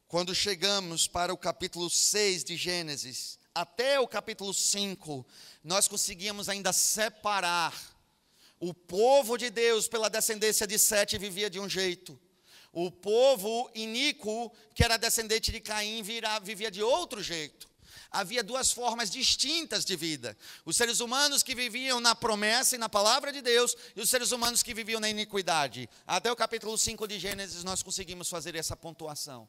[SPEAKER 1] quando chegamos para o capítulo 6 de Gênesis, até o capítulo 5, nós conseguíamos ainda separar o povo de Deus pela descendência de Sete vivia de um jeito. O povo iníquo, que era descendente de Caim, vivia de outro jeito. Havia duas formas distintas de vida: os seres humanos que viviam na promessa e na palavra de Deus, e os seres humanos que viviam na iniquidade. Até o capítulo 5 de Gênesis, nós conseguimos fazer essa pontuação.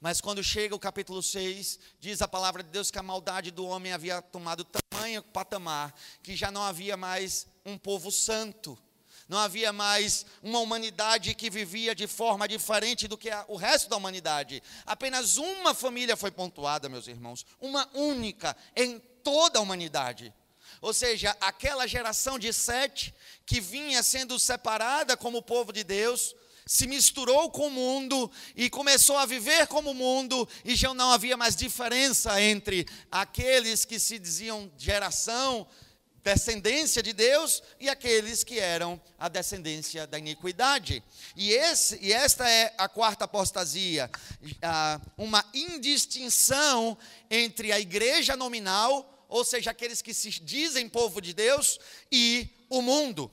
[SPEAKER 1] Mas quando chega o capítulo 6, diz a palavra de Deus que a maldade do homem havia tomado tamanho patamar, que já não havia mais um povo santo, não havia mais uma humanidade que vivia de forma diferente do que o resto da humanidade. Apenas uma família foi pontuada, meus irmãos, uma única em toda a humanidade. Ou seja, aquela geração de sete que vinha sendo separada como povo de Deus, se misturou com o mundo e começou a viver como o mundo, e já não havia mais diferença entre aqueles que se diziam geração, descendência de Deus, e aqueles que eram a descendência da iniquidade. E, esse, e esta é a quarta apostasia, uma indistinção entre a igreja nominal, ou seja, aqueles que se dizem povo de Deus, e o mundo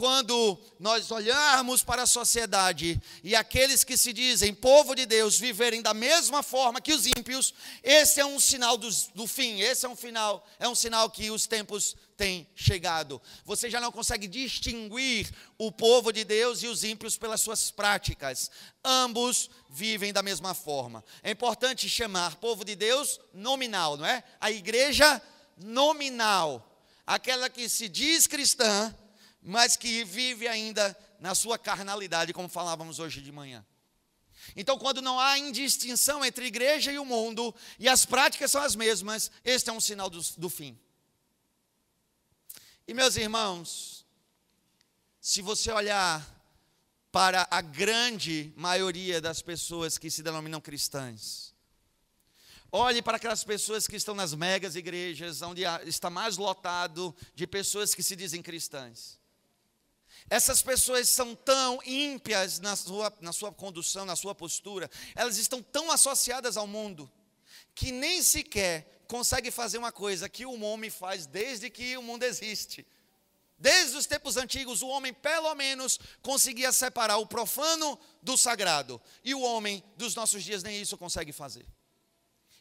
[SPEAKER 1] quando nós olharmos para a sociedade e aqueles que se dizem povo de Deus viverem da mesma forma que os ímpios, esse é um sinal do, do fim, esse é um final, é um sinal que os tempos têm chegado. Você já não consegue distinguir o povo de Deus e os ímpios pelas suas práticas. Ambos vivem da mesma forma. É importante chamar povo de Deus nominal, não é? A igreja nominal, aquela que se diz cristã, mas que vive ainda na sua carnalidade, como falávamos hoje de manhã. Então, quando não há indistinção entre igreja e o mundo, e as práticas são as mesmas, este é um sinal do, do fim. E meus irmãos, se você olhar para a grande maioria das pessoas que se denominam cristãs, olhe para aquelas pessoas que estão nas megas igrejas, onde está mais lotado de pessoas que se dizem cristãs. Essas pessoas são tão ímpias na sua, na sua condução, na sua postura, elas estão tão associadas ao mundo, que nem sequer consegue fazer uma coisa que o homem faz desde que o mundo existe. Desde os tempos antigos, o homem, pelo menos, conseguia separar o profano do sagrado. E o homem dos nossos dias nem isso consegue fazer.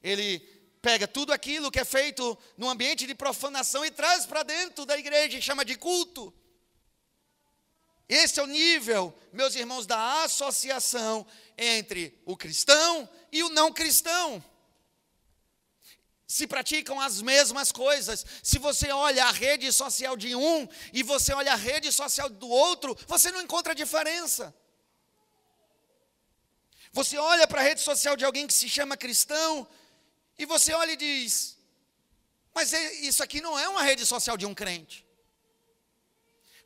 [SPEAKER 1] Ele pega tudo aquilo que é feito no ambiente de profanação e traz para dentro da igreja e chama de culto. Esse é o nível, meus irmãos, da associação entre o cristão e o não cristão. Se praticam as mesmas coisas. Se você olha a rede social de um e você olha a rede social do outro, você não encontra diferença. Você olha para a rede social de alguém que se chama cristão e você olha e diz: Mas é, isso aqui não é uma rede social de um crente.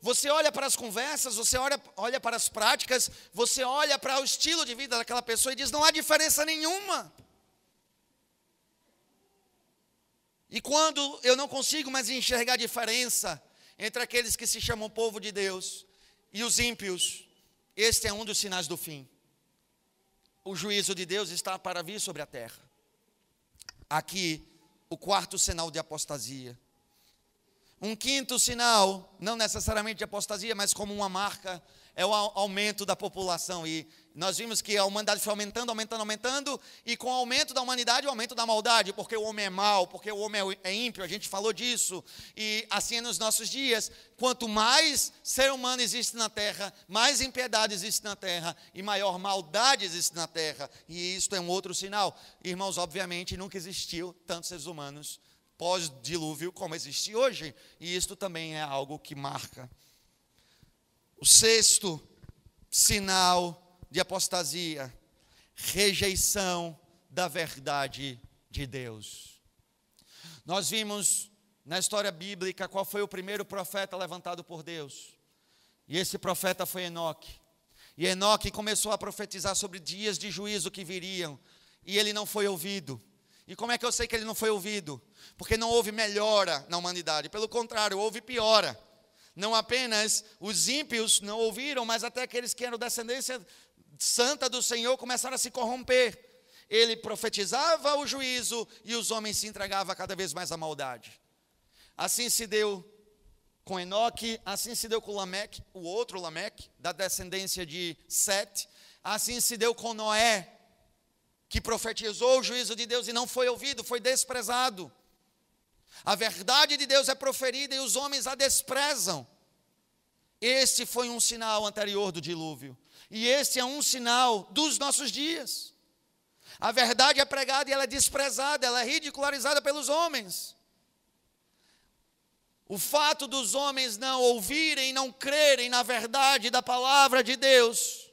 [SPEAKER 1] Você olha para as conversas, você olha, olha para as práticas, você olha para o estilo de vida daquela pessoa e diz: não há diferença nenhuma. E quando eu não consigo mais enxergar a diferença entre aqueles que se chamam povo de Deus e os ímpios, este é um dos sinais do fim. O juízo de Deus está para vir sobre a terra. Aqui, o quarto sinal de apostasia. Um quinto sinal, não necessariamente de apostasia, mas como uma marca, é o aumento da população. E nós vimos que a humanidade foi aumentando, aumentando, aumentando, e com o aumento da humanidade, o aumento da maldade, porque o homem é mau, porque o homem é ímpio, a gente falou disso, e assim é nos nossos dias. Quanto mais ser humano existe na terra, mais impiedade existe na terra, e maior maldade existe na terra, e isto é um outro sinal. Irmãos, obviamente, nunca existiu tantos seres humanos pós-dilúvio como existe hoje, e isto também é algo que marca. O sexto sinal de apostasia, rejeição da verdade de Deus. Nós vimos na história bíblica qual foi o primeiro profeta levantado por Deus. E esse profeta foi Enoque. E Enoque começou a profetizar sobre dias de juízo que viriam, e ele não foi ouvido. E como é que eu sei que ele não foi ouvido? Porque não houve melhora na humanidade, pelo contrário, houve piora. Não apenas os ímpios não ouviram, mas até aqueles que eram descendência santa do Senhor começaram a se corromper. Ele profetizava o juízo e os homens se entregavam cada vez mais à maldade. Assim se deu com Enoque, assim se deu com Lameque, o outro Lameque, da descendência de Sete, assim se deu com Noé, que profetizou o juízo de Deus e não foi ouvido, foi desprezado. A verdade de Deus é proferida e os homens a desprezam. Este foi um sinal anterior do dilúvio. E esse é um sinal dos nossos dias. A verdade é pregada e ela é desprezada, ela é ridicularizada pelos homens. O fato dos homens não ouvirem, não crerem na verdade da palavra de Deus,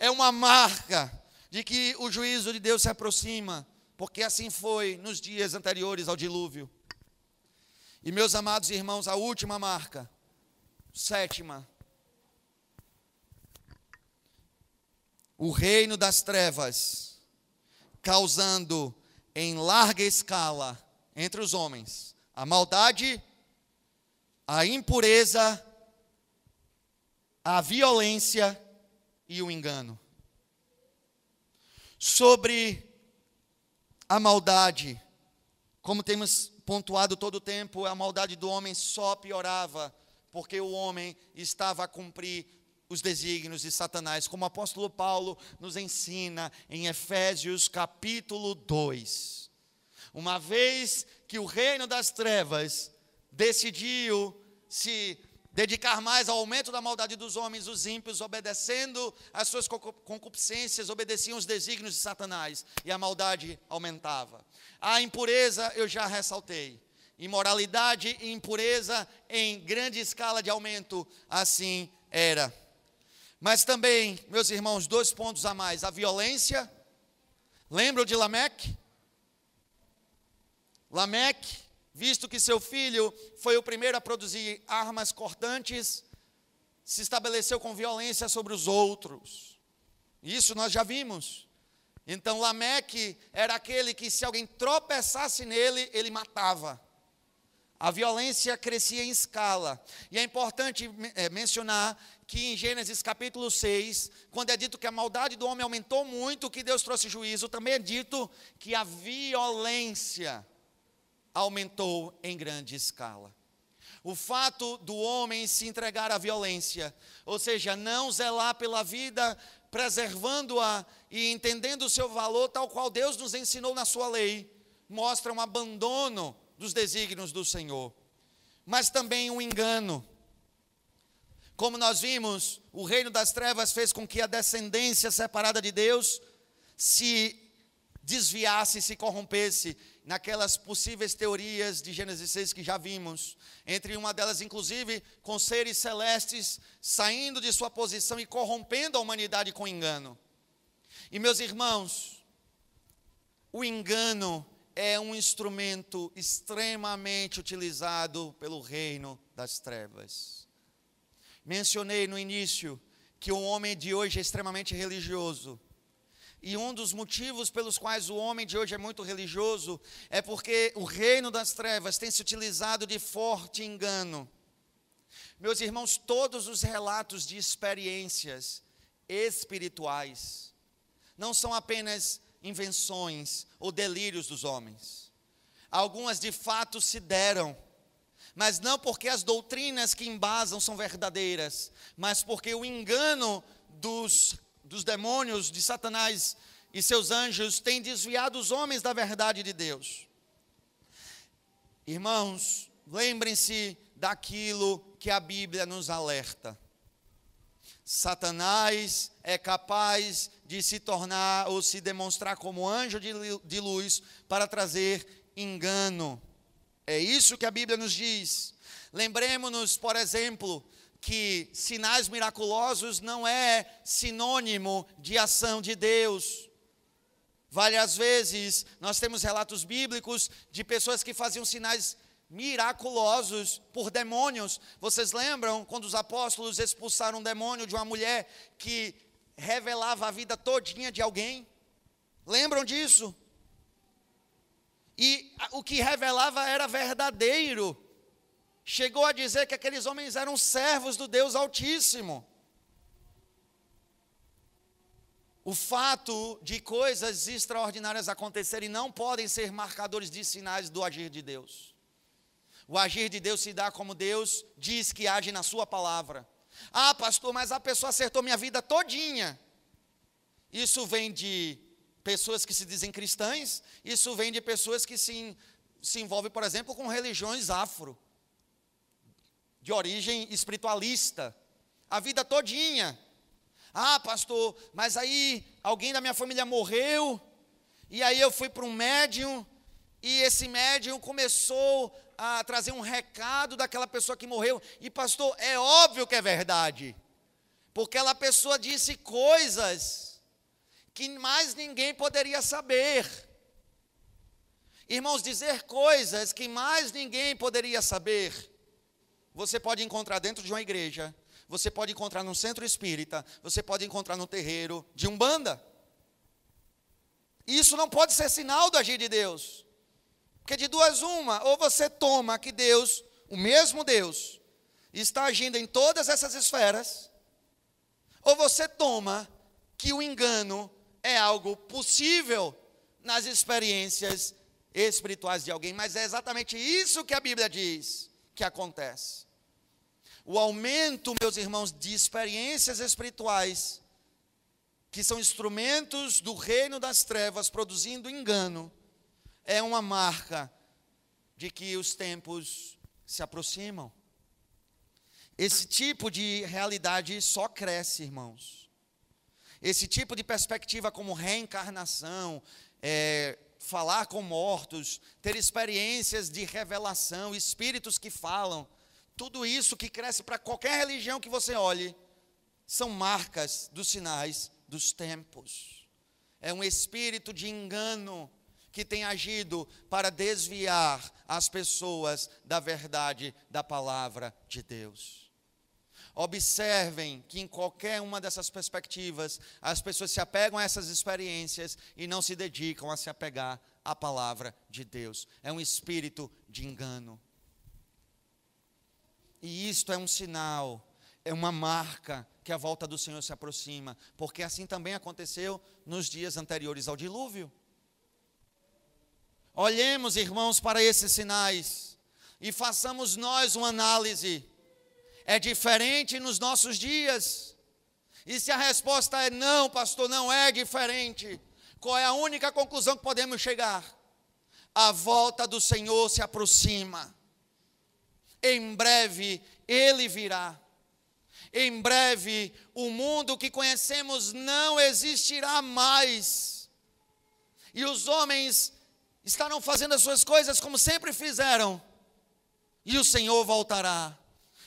[SPEAKER 1] é uma marca de que o juízo de Deus se aproxima, porque assim foi nos dias anteriores ao dilúvio. E meus amados irmãos, a última marca, sétima, o reino das trevas, causando em larga escala entre os homens a maldade, a impureza, a violência e o engano. Sobre a maldade, como temos pontuado todo o tempo, a maldade do homem só piorava, porque o homem estava a cumprir os desígnios de Satanás, como o apóstolo Paulo nos ensina em Efésios capítulo 2. Uma vez que o reino das trevas decidiu se dedicar mais ao aumento da maldade dos homens, os ímpios, obedecendo às suas concupiscências, obedeciam os desígnios de Satanás, e a maldade aumentava. A impureza eu já ressaltei. Imoralidade e impureza em grande escala de aumento, assim era. Mas também, meus irmãos, dois pontos a mais: a violência. Lembram de Lameque? Lameque, visto que seu filho foi o primeiro a produzir armas cortantes, se estabeleceu com violência sobre os outros. Isso nós já vimos. Então Lameque era aquele que se alguém tropeçasse nele, ele matava. A violência crescia em escala. E é importante é, mencionar que em Gênesis capítulo 6, quando é dito que a maldade do homem aumentou muito, que Deus trouxe juízo, também é dito que a violência aumentou em grande escala. O fato do homem se entregar à violência, ou seja, não zelar pela vida, preservando-a e entendendo o seu valor, tal qual Deus nos ensinou na sua lei, mostra um abandono dos desígnios do Senhor, mas também um engano como nós vimos, o reino das trevas fez com que a descendência separada de Deus se desviasse, se corrompesse naquelas possíveis teorias de Gênesis 6 que já vimos. Entre uma delas, inclusive, com seres celestes saindo de sua posição e corrompendo a humanidade com engano. E meus irmãos, o engano é um instrumento extremamente utilizado pelo reino das trevas. Mencionei no início que o homem de hoje é extremamente religioso. E um dos motivos pelos quais o homem de hoje é muito religioso é porque o reino das trevas tem se utilizado de forte engano. Meus irmãos, todos os relatos de experiências espirituais não são apenas invenções ou delírios dos homens. Algumas de fato se deram mas não porque as doutrinas que embasam são verdadeiras, mas porque o engano dos, dos demônios, de Satanás e seus anjos tem desviado os homens da verdade de Deus. Irmãos, lembrem-se daquilo que a Bíblia nos alerta. Satanás é capaz de se tornar ou se demonstrar como anjo de luz para trazer engano. É isso que a Bíblia nos diz. Lembremos-nos, por exemplo, que sinais miraculosos não é sinônimo de ação de Deus. Várias vezes nós temos relatos bíblicos de pessoas que faziam sinais miraculosos por demônios. Vocês lembram quando os apóstolos expulsaram um demônio de uma mulher que revelava a vida todinha de alguém? Lembram disso? E o que revelava era verdadeiro. Chegou a dizer que aqueles homens eram servos do Deus Altíssimo. O fato de coisas extraordinárias acontecerem não podem ser marcadores de sinais do agir de Deus. O agir de Deus se dá como Deus diz que age na sua palavra. Ah, pastor, mas a pessoa acertou minha vida todinha. Isso vem de pessoas que se dizem cristãs, isso vem de pessoas que se, se envolvem, por exemplo, com religiões afro, de origem espiritualista. A vida todinha. Ah, pastor, mas aí alguém da minha família morreu, e aí eu fui para um médium, e esse médium começou a trazer um recado daquela pessoa que morreu. E pastor, é óbvio que é verdade. Porque aquela pessoa disse coisas que mais ninguém poderia saber. Irmãos, dizer coisas que mais ninguém poderia saber. Você pode encontrar dentro de uma igreja, você pode encontrar num centro espírita, você pode encontrar no terreiro de umbanda. Isso não pode ser sinal do agir de Deus. Porque de duas uma, ou você toma que Deus, o mesmo Deus, está agindo em todas essas esferas, ou você toma que o engano é algo possível nas experiências espirituais de alguém, mas é exatamente isso que a Bíblia diz que acontece. O aumento, meus irmãos, de experiências espirituais, que são instrumentos do reino das trevas produzindo engano, é uma marca de que os tempos se aproximam. Esse tipo de realidade só cresce, irmãos. Esse tipo de perspectiva, como reencarnação, é, falar com mortos, ter experiências de revelação, espíritos que falam, tudo isso que cresce para qualquer religião que você olhe, são marcas dos sinais dos tempos. É um espírito de engano que tem agido para desviar as pessoas da verdade da palavra de Deus. Observem que em qualquer uma dessas perspectivas, as pessoas se apegam a essas experiências e não se dedicam a se apegar à palavra de Deus. É um espírito de engano. E isto é um sinal, é uma marca que a volta do Senhor se aproxima, porque assim também aconteceu nos dias anteriores ao dilúvio. Olhemos, irmãos, para esses sinais e façamos nós uma análise. É diferente nos nossos dias? E se a resposta é não, pastor, não é diferente, qual é a única conclusão que podemos chegar? A volta do Senhor se aproxima. Em breve ele virá. Em breve o mundo que conhecemos não existirá mais. E os homens estarão fazendo as suas coisas como sempre fizeram, e o Senhor voltará,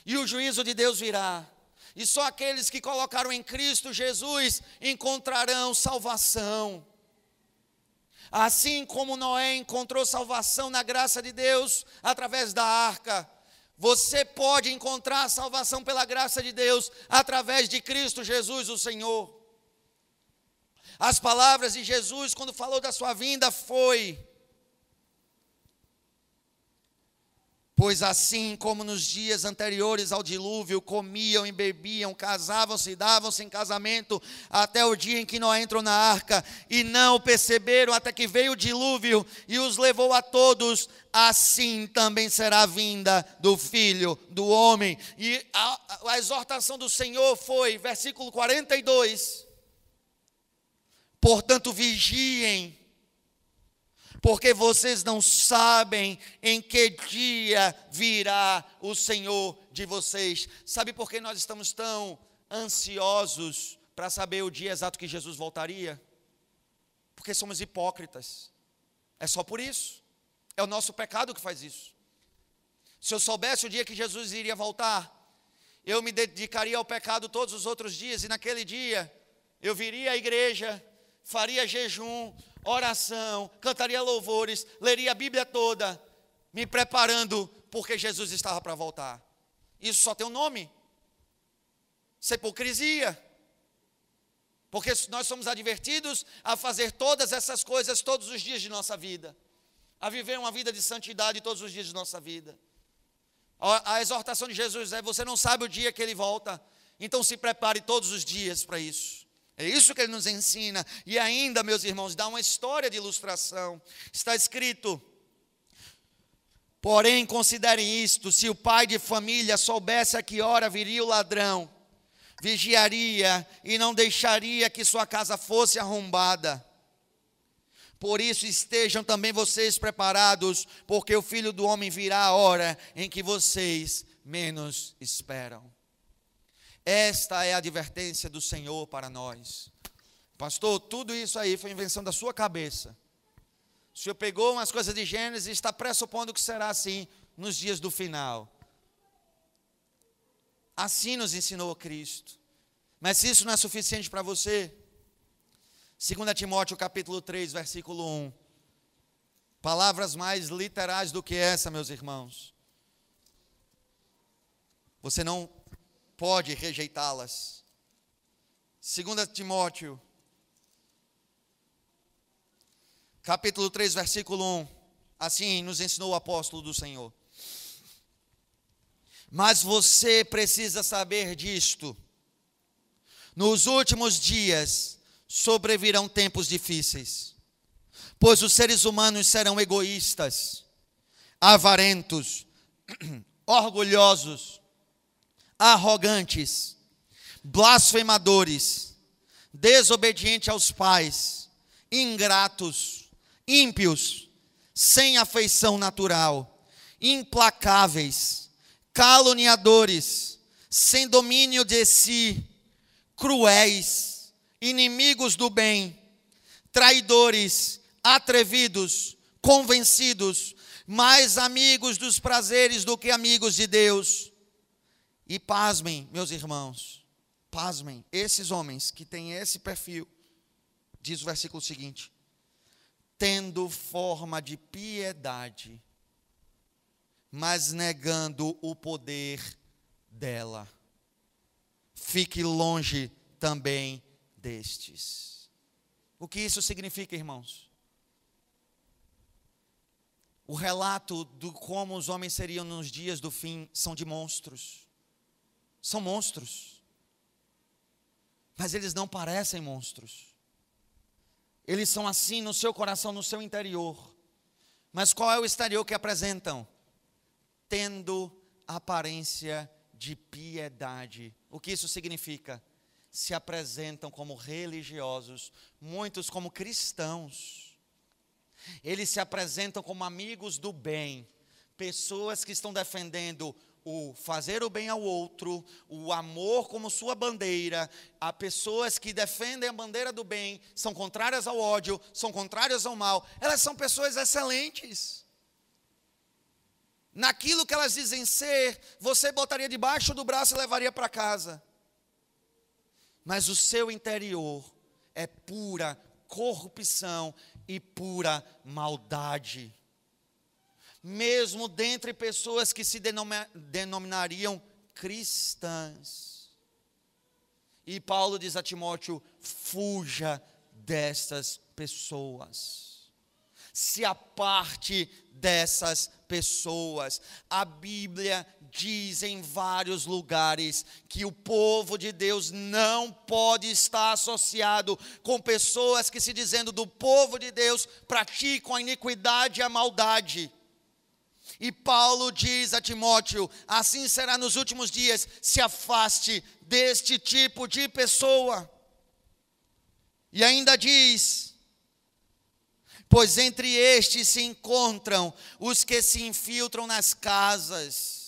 [SPEAKER 1] e o juízo de Deus virá, e só aqueles que colocaram em Cristo Jesus encontrarão salvação. Assim como Noé encontrou salvação na graça de Deus através da arca, você pode encontrar salvação pela graça de Deus através de Cristo Jesus, o Senhor. As palavras de Jesus, quando falou da sua vinda, foi: Pois assim como nos dias anteriores ao dilúvio, comiam e bebiam, casavam-se, davam-se em casamento, até o dia em que Noé entrou na arca, e não perceberam até que veio o dilúvio e os levou a todos, assim também será a vinda do filho do homem. E a, a exortação do Senhor foi, versículo 42. Portanto, vigiem porque vocês não sabem em que dia virá o Senhor de vocês. Sabe por que nós estamos tão ansiosos para saber o dia exato que Jesus voltaria? Porque somos hipócritas. É só por isso. É o nosso pecado que faz isso. Se eu soubesse o dia que Jesus iria voltar, eu me dedicaria ao pecado todos os outros dias, e naquele dia eu viria à igreja, faria jejum, oração, cantaria louvores, leria a Bíblia toda, me preparando porque Jesus estava para voltar. Isso só tem um nome: hipocrisia. Porque nós somos advertidos a fazer todas essas coisas todos os dias de nossa vida, a viver uma vida de santidade todos os dias de nossa vida. A exortação de Jesus é: você não sabe o dia que ele volta, então se prepare todos os dias para isso. É isso que ele nos ensina. E ainda, meus irmãos, dá uma história de ilustração. Está escrito: Porém, considerem isto: se o pai de família soubesse a que hora viria o ladrão, vigiaria e não deixaria que sua casa fosse arrombada. Por isso estejam também vocês preparados, porque o filho do homem virá a hora em que vocês menos esperam. Esta é a advertência do Senhor para nós. Pastor, tudo isso aí foi invenção da sua cabeça. O Senhor pegou umas coisas de Gênesis e está pressupondo que será assim nos dias do final. Assim nos ensinou Cristo. Mas se isso não é suficiente para você, 2 Timóteo capítulo 3, versículo 1. Palavras mais literais do que essa, meus irmãos. Você não pode rejeitá-las. 2 Timóteo, capítulo 3, versículo 1. Assim nos ensinou o apóstolo do Senhor. Mas você precisa saber disto. Nos últimos dias sobrevirão tempos difíceis, pois os seres humanos serão egoístas, avarentos, [clears throat] orgulhosos, arrogantes, blasfemadores, desobedientes aos pais, ingratos, ímpios, sem afeição natural, implacáveis, caluniadores, sem domínio de si, cruéis, inimigos do bem, traidores, atrevidos, convencidos, mais amigos dos prazeres do que amigos de Deus e pasmem, meus irmãos, pasmem, esses homens que têm esse perfil, diz o versículo seguinte: tendo forma de piedade, mas negando o poder dela. Fique longe também destes. O que isso significa, irmãos? O relato de como os homens seriam nos dias do fim são de monstros são monstros. Mas eles não parecem monstros. Eles são assim no seu coração, no seu interior. Mas qual é o exterior que apresentam? Tendo aparência de piedade. O que isso significa? Se apresentam como religiosos, muitos como cristãos. Eles se apresentam como amigos do bem, pessoas que estão defendendo o fazer o bem ao outro, o amor como sua bandeira, há pessoas que defendem a bandeira do bem, são contrárias ao ódio, são contrárias ao mal, elas são pessoas excelentes. Naquilo que elas dizem ser, você botaria debaixo do braço e levaria para casa. Mas o seu interior é pura corrupção e pura maldade mesmo dentre pessoas que se denominariam cristãs. E Paulo diz a Timóteo: fuja destas pessoas. se aparte dessas pessoas. A Bíblia diz em vários lugares que o povo de Deus não pode estar associado com pessoas que, se dizendo do povo de Deus, praticam a iniquidade e a maldade. E Paulo diz a Timóteo: assim será nos últimos dias, se afaste deste tipo de pessoa. E ainda diz: pois entre estes se encontram os que se infiltram nas casas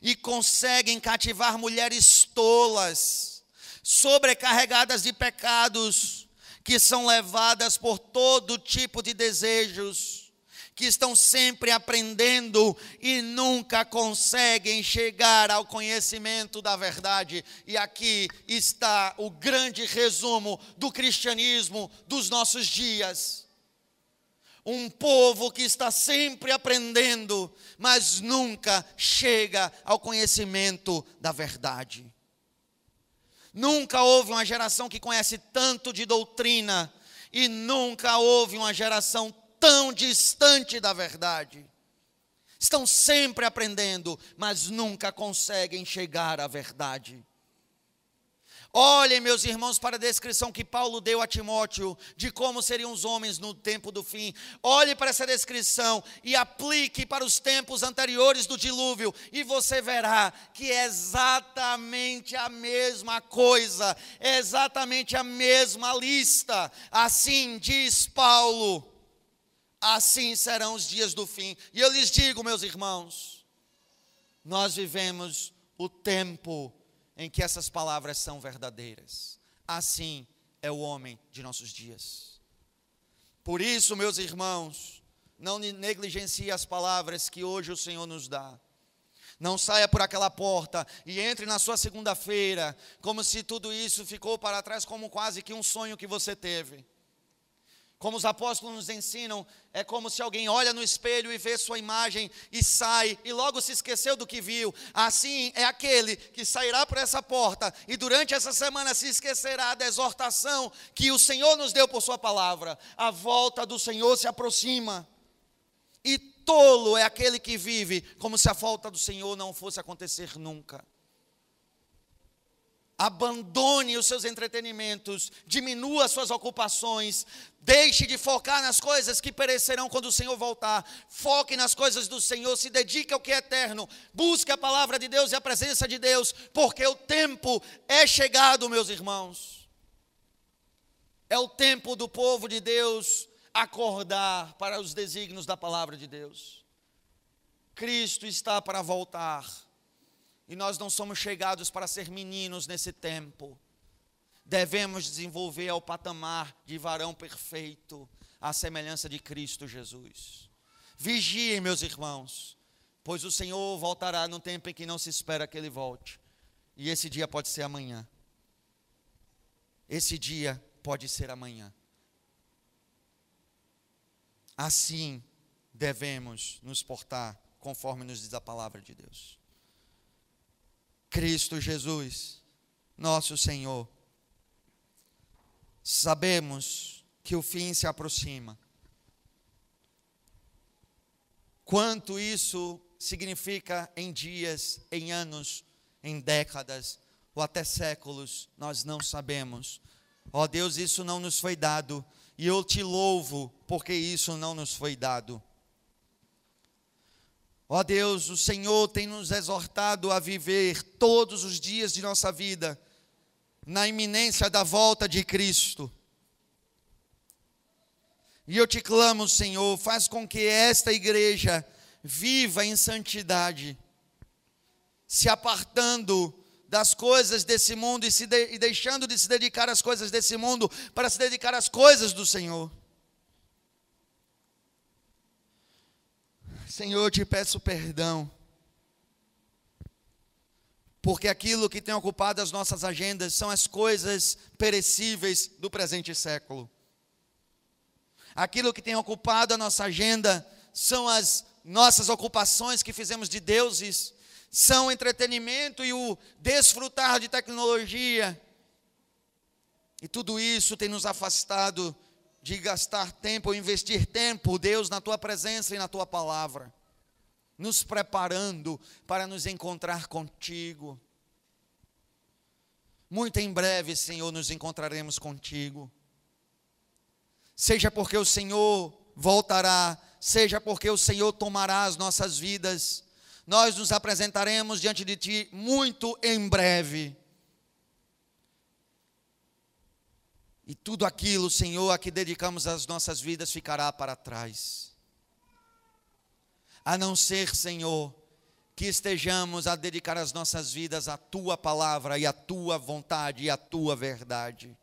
[SPEAKER 1] e conseguem cativar mulheres tolas, sobrecarregadas de pecados, que são levadas por todo tipo de desejos, que estão sempre aprendendo e nunca conseguem chegar ao conhecimento da verdade. E aqui está o grande resumo do cristianismo dos nossos dias um povo que está sempre aprendendo, mas nunca chega ao conhecimento da verdade. Nunca houve uma geração que conhece tanto de doutrina, e nunca houve uma geração tão distante da verdade. Estão sempre aprendendo, mas nunca conseguem chegar à verdade. Olhem, meus irmãos, para a descrição que Paulo deu a Timóteo de como seriam os homens no tempo do fim. Olhe para essa descrição e aplique para os tempos anteriores do dilúvio, e você verá que é exatamente a mesma coisa, é exatamente a mesma lista. Assim diz Paulo: assim serão os dias do fim. E eu lhes digo, meus irmãos, nós vivemos o tempo em que essas palavras são verdadeiras. Assim é o homem de nossos dias. Por isso, meus irmãos, não negligencie as palavras que hoje o Senhor nos dá. Não saia por aquela porta e entre na sua segunda-feira, como se tudo isso ficou para trás, como quase que um sonho que você teve. Como os apóstolos nos ensinam, é como se alguém olha no espelho e vê sua imagem e sai e logo se esqueceu do que viu. Assim é aquele que sairá por essa porta e durante essa semana se esquecerá da exortação que o Senhor nos deu por sua palavra. A volta do Senhor se aproxima. E tolo é aquele que vive como se a volta do Senhor não fosse acontecer nunca abandone os seus entretenimentos, diminua as suas ocupações, deixe de focar nas coisas que perecerão quando o Senhor voltar, foque nas coisas do Senhor, se dedique ao que é eterno, busque a palavra de Deus e a presença de Deus, porque o tempo é chegado, meus irmãos. É o tempo do povo de Deus acordar para os desígnios da palavra de Deus. Cristo está para voltar. E nós não somos chegados para ser meninos nesse tempo. Devemos desenvolver ao patamar de varão perfeito, à semelhança de Cristo Jesus. Vigiem, meus irmãos, pois o Senhor voltará no tempo em que não se espera que Ele volte. E esse dia pode ser amanhã. Esse dia pode ser amanhã. Assim devemos nos portar conforme nos diz a palavra de Deus. Cristo Jesus, nosso Senhor. Sabemos que o fim se aproxima. Quanto isso significa em dias, em anos, em décadas ou até séculos, nós não sabemos. Ó oh Deus, isso não nos foi dado, e eu te louvo porque isso não nos foi dado. Ó Deus, o Senhor tem nos exortado a viver todos os dias de nossa vida na iminência da volta de Cristo. E eu te clamo, Senhor, faz com que esta igreja viva em santidade, se apartando das coisas desse mundo e, de, e deixando de se dedicar às coisas desse mundo para se dedicar às coisas do Senhor. Senhor, eu te peço perdão. Porque aquilo que tem ocupado as nossas agendas são as coisas perecíveis do presente século. Aquilo que tem ocupado a nossa agenda são as nossas ocupações que fizemos de deuses, são o entretenimento e o desfrutar de tecnologia. E tudo isso tem nos afastado de gastar tempo, investir tempo, Deus, na tua presença e na tua palavra, nos preparando para nos encontrar contigo. Muito em breve, Senhor, nos encontraremos contigo. Seja porque o Senhor voltará, seja porque o Senhor tomará as nossas vidas, nós nos apresentaremos diante de Ti muito em breve. E tudo aquilo, Senhor, a que dedicamos as nossas vidas ficará para trás. A não ser, Senhor, que estejamos a dedicar as nossas vidas à tua palavra e à tua vontade e à tua verdade.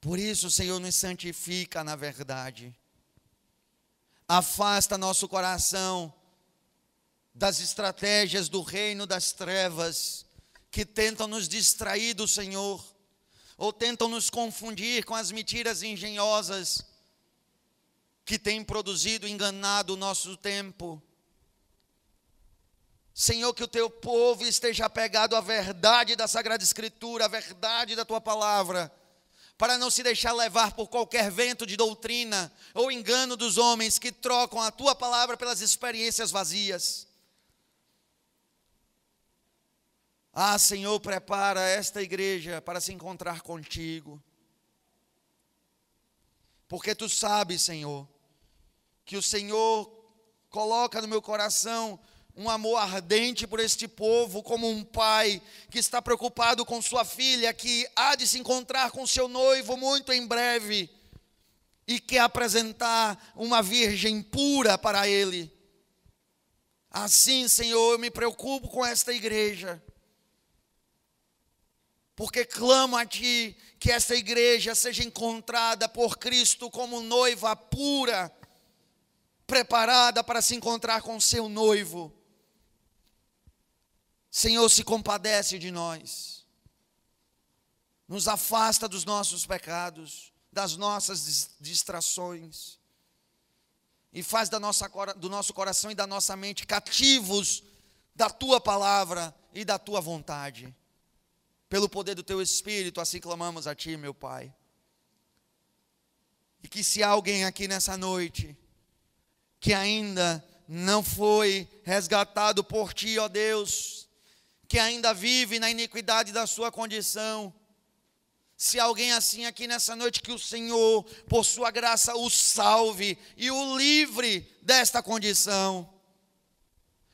[SPEAKER 1] Por isso, Senhor, nos santifica na verdade. Afasta nosso coração das estratégias do reino das trevas que tentam nos distrair do Senhor ou tentam nos confundir com as mentiras engenhosas que têm produzido, enganado o nosso tempo. Senhor, que o teu povo esteja apegado à verdade da Sagrada Escritura, à verdade da tua palavra, para não se deixar levar por qualquer vento de doutrina ou engano dos homens que trocam a tua palavra pelas experiências vazias. Ah, Senhor, prepara esta igreja para se encontrar contigo. Porque tu sabes, Senhor, que o Senhor coloca no meu coração um amor ardente por este povo, como um pai que está preocupado com sua filha, que há de se encontrar com seu noivo muito em breve e quer apresentar uma virgem pura para ele. Assim, Senhor, eu me preocupo com esta igreja porque clamo a Ti que esta igreja seja encontrada por Cristo como noiva pura, preparada para se encontrar com seu noivo. Senhor, se compadece de nós, nos afasta dos nossos pecados, das nossas distrações, e faz da nossa, do nosso coração e da nossa mente cativos da Tua palavra e da Tua vontade. Pelo poder do teu Espírito, assim clamamos a Ti, meu Pai. E que se alguém aqui nessa noite, que ainda não foi resgatado por Ti, ó Deus, que ainda vive na iniquidade da sua condição, se alguém assim aqui nessa noite, que o Senhor, por sua graça, o salve e o livre desta condição,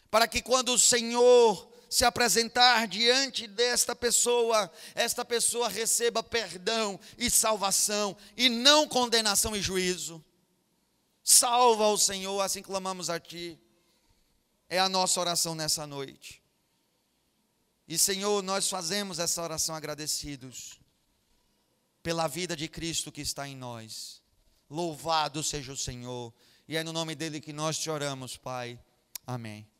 [SPEAKER 1] para que quando o Senhor se apresentar diante desta pessoa, esta pessoa receba perdão e salvação, e não condenação e juízo. Salva o Senhor, assim clamamos a Ti. É a nossa oração nessa noite. E Senhor, nós fazemos essa oração agradecidos pela vida de Cristo que está em nós. Louvado seja o Senhor. E é no nome dele que nós te oramos, Pai. Amém.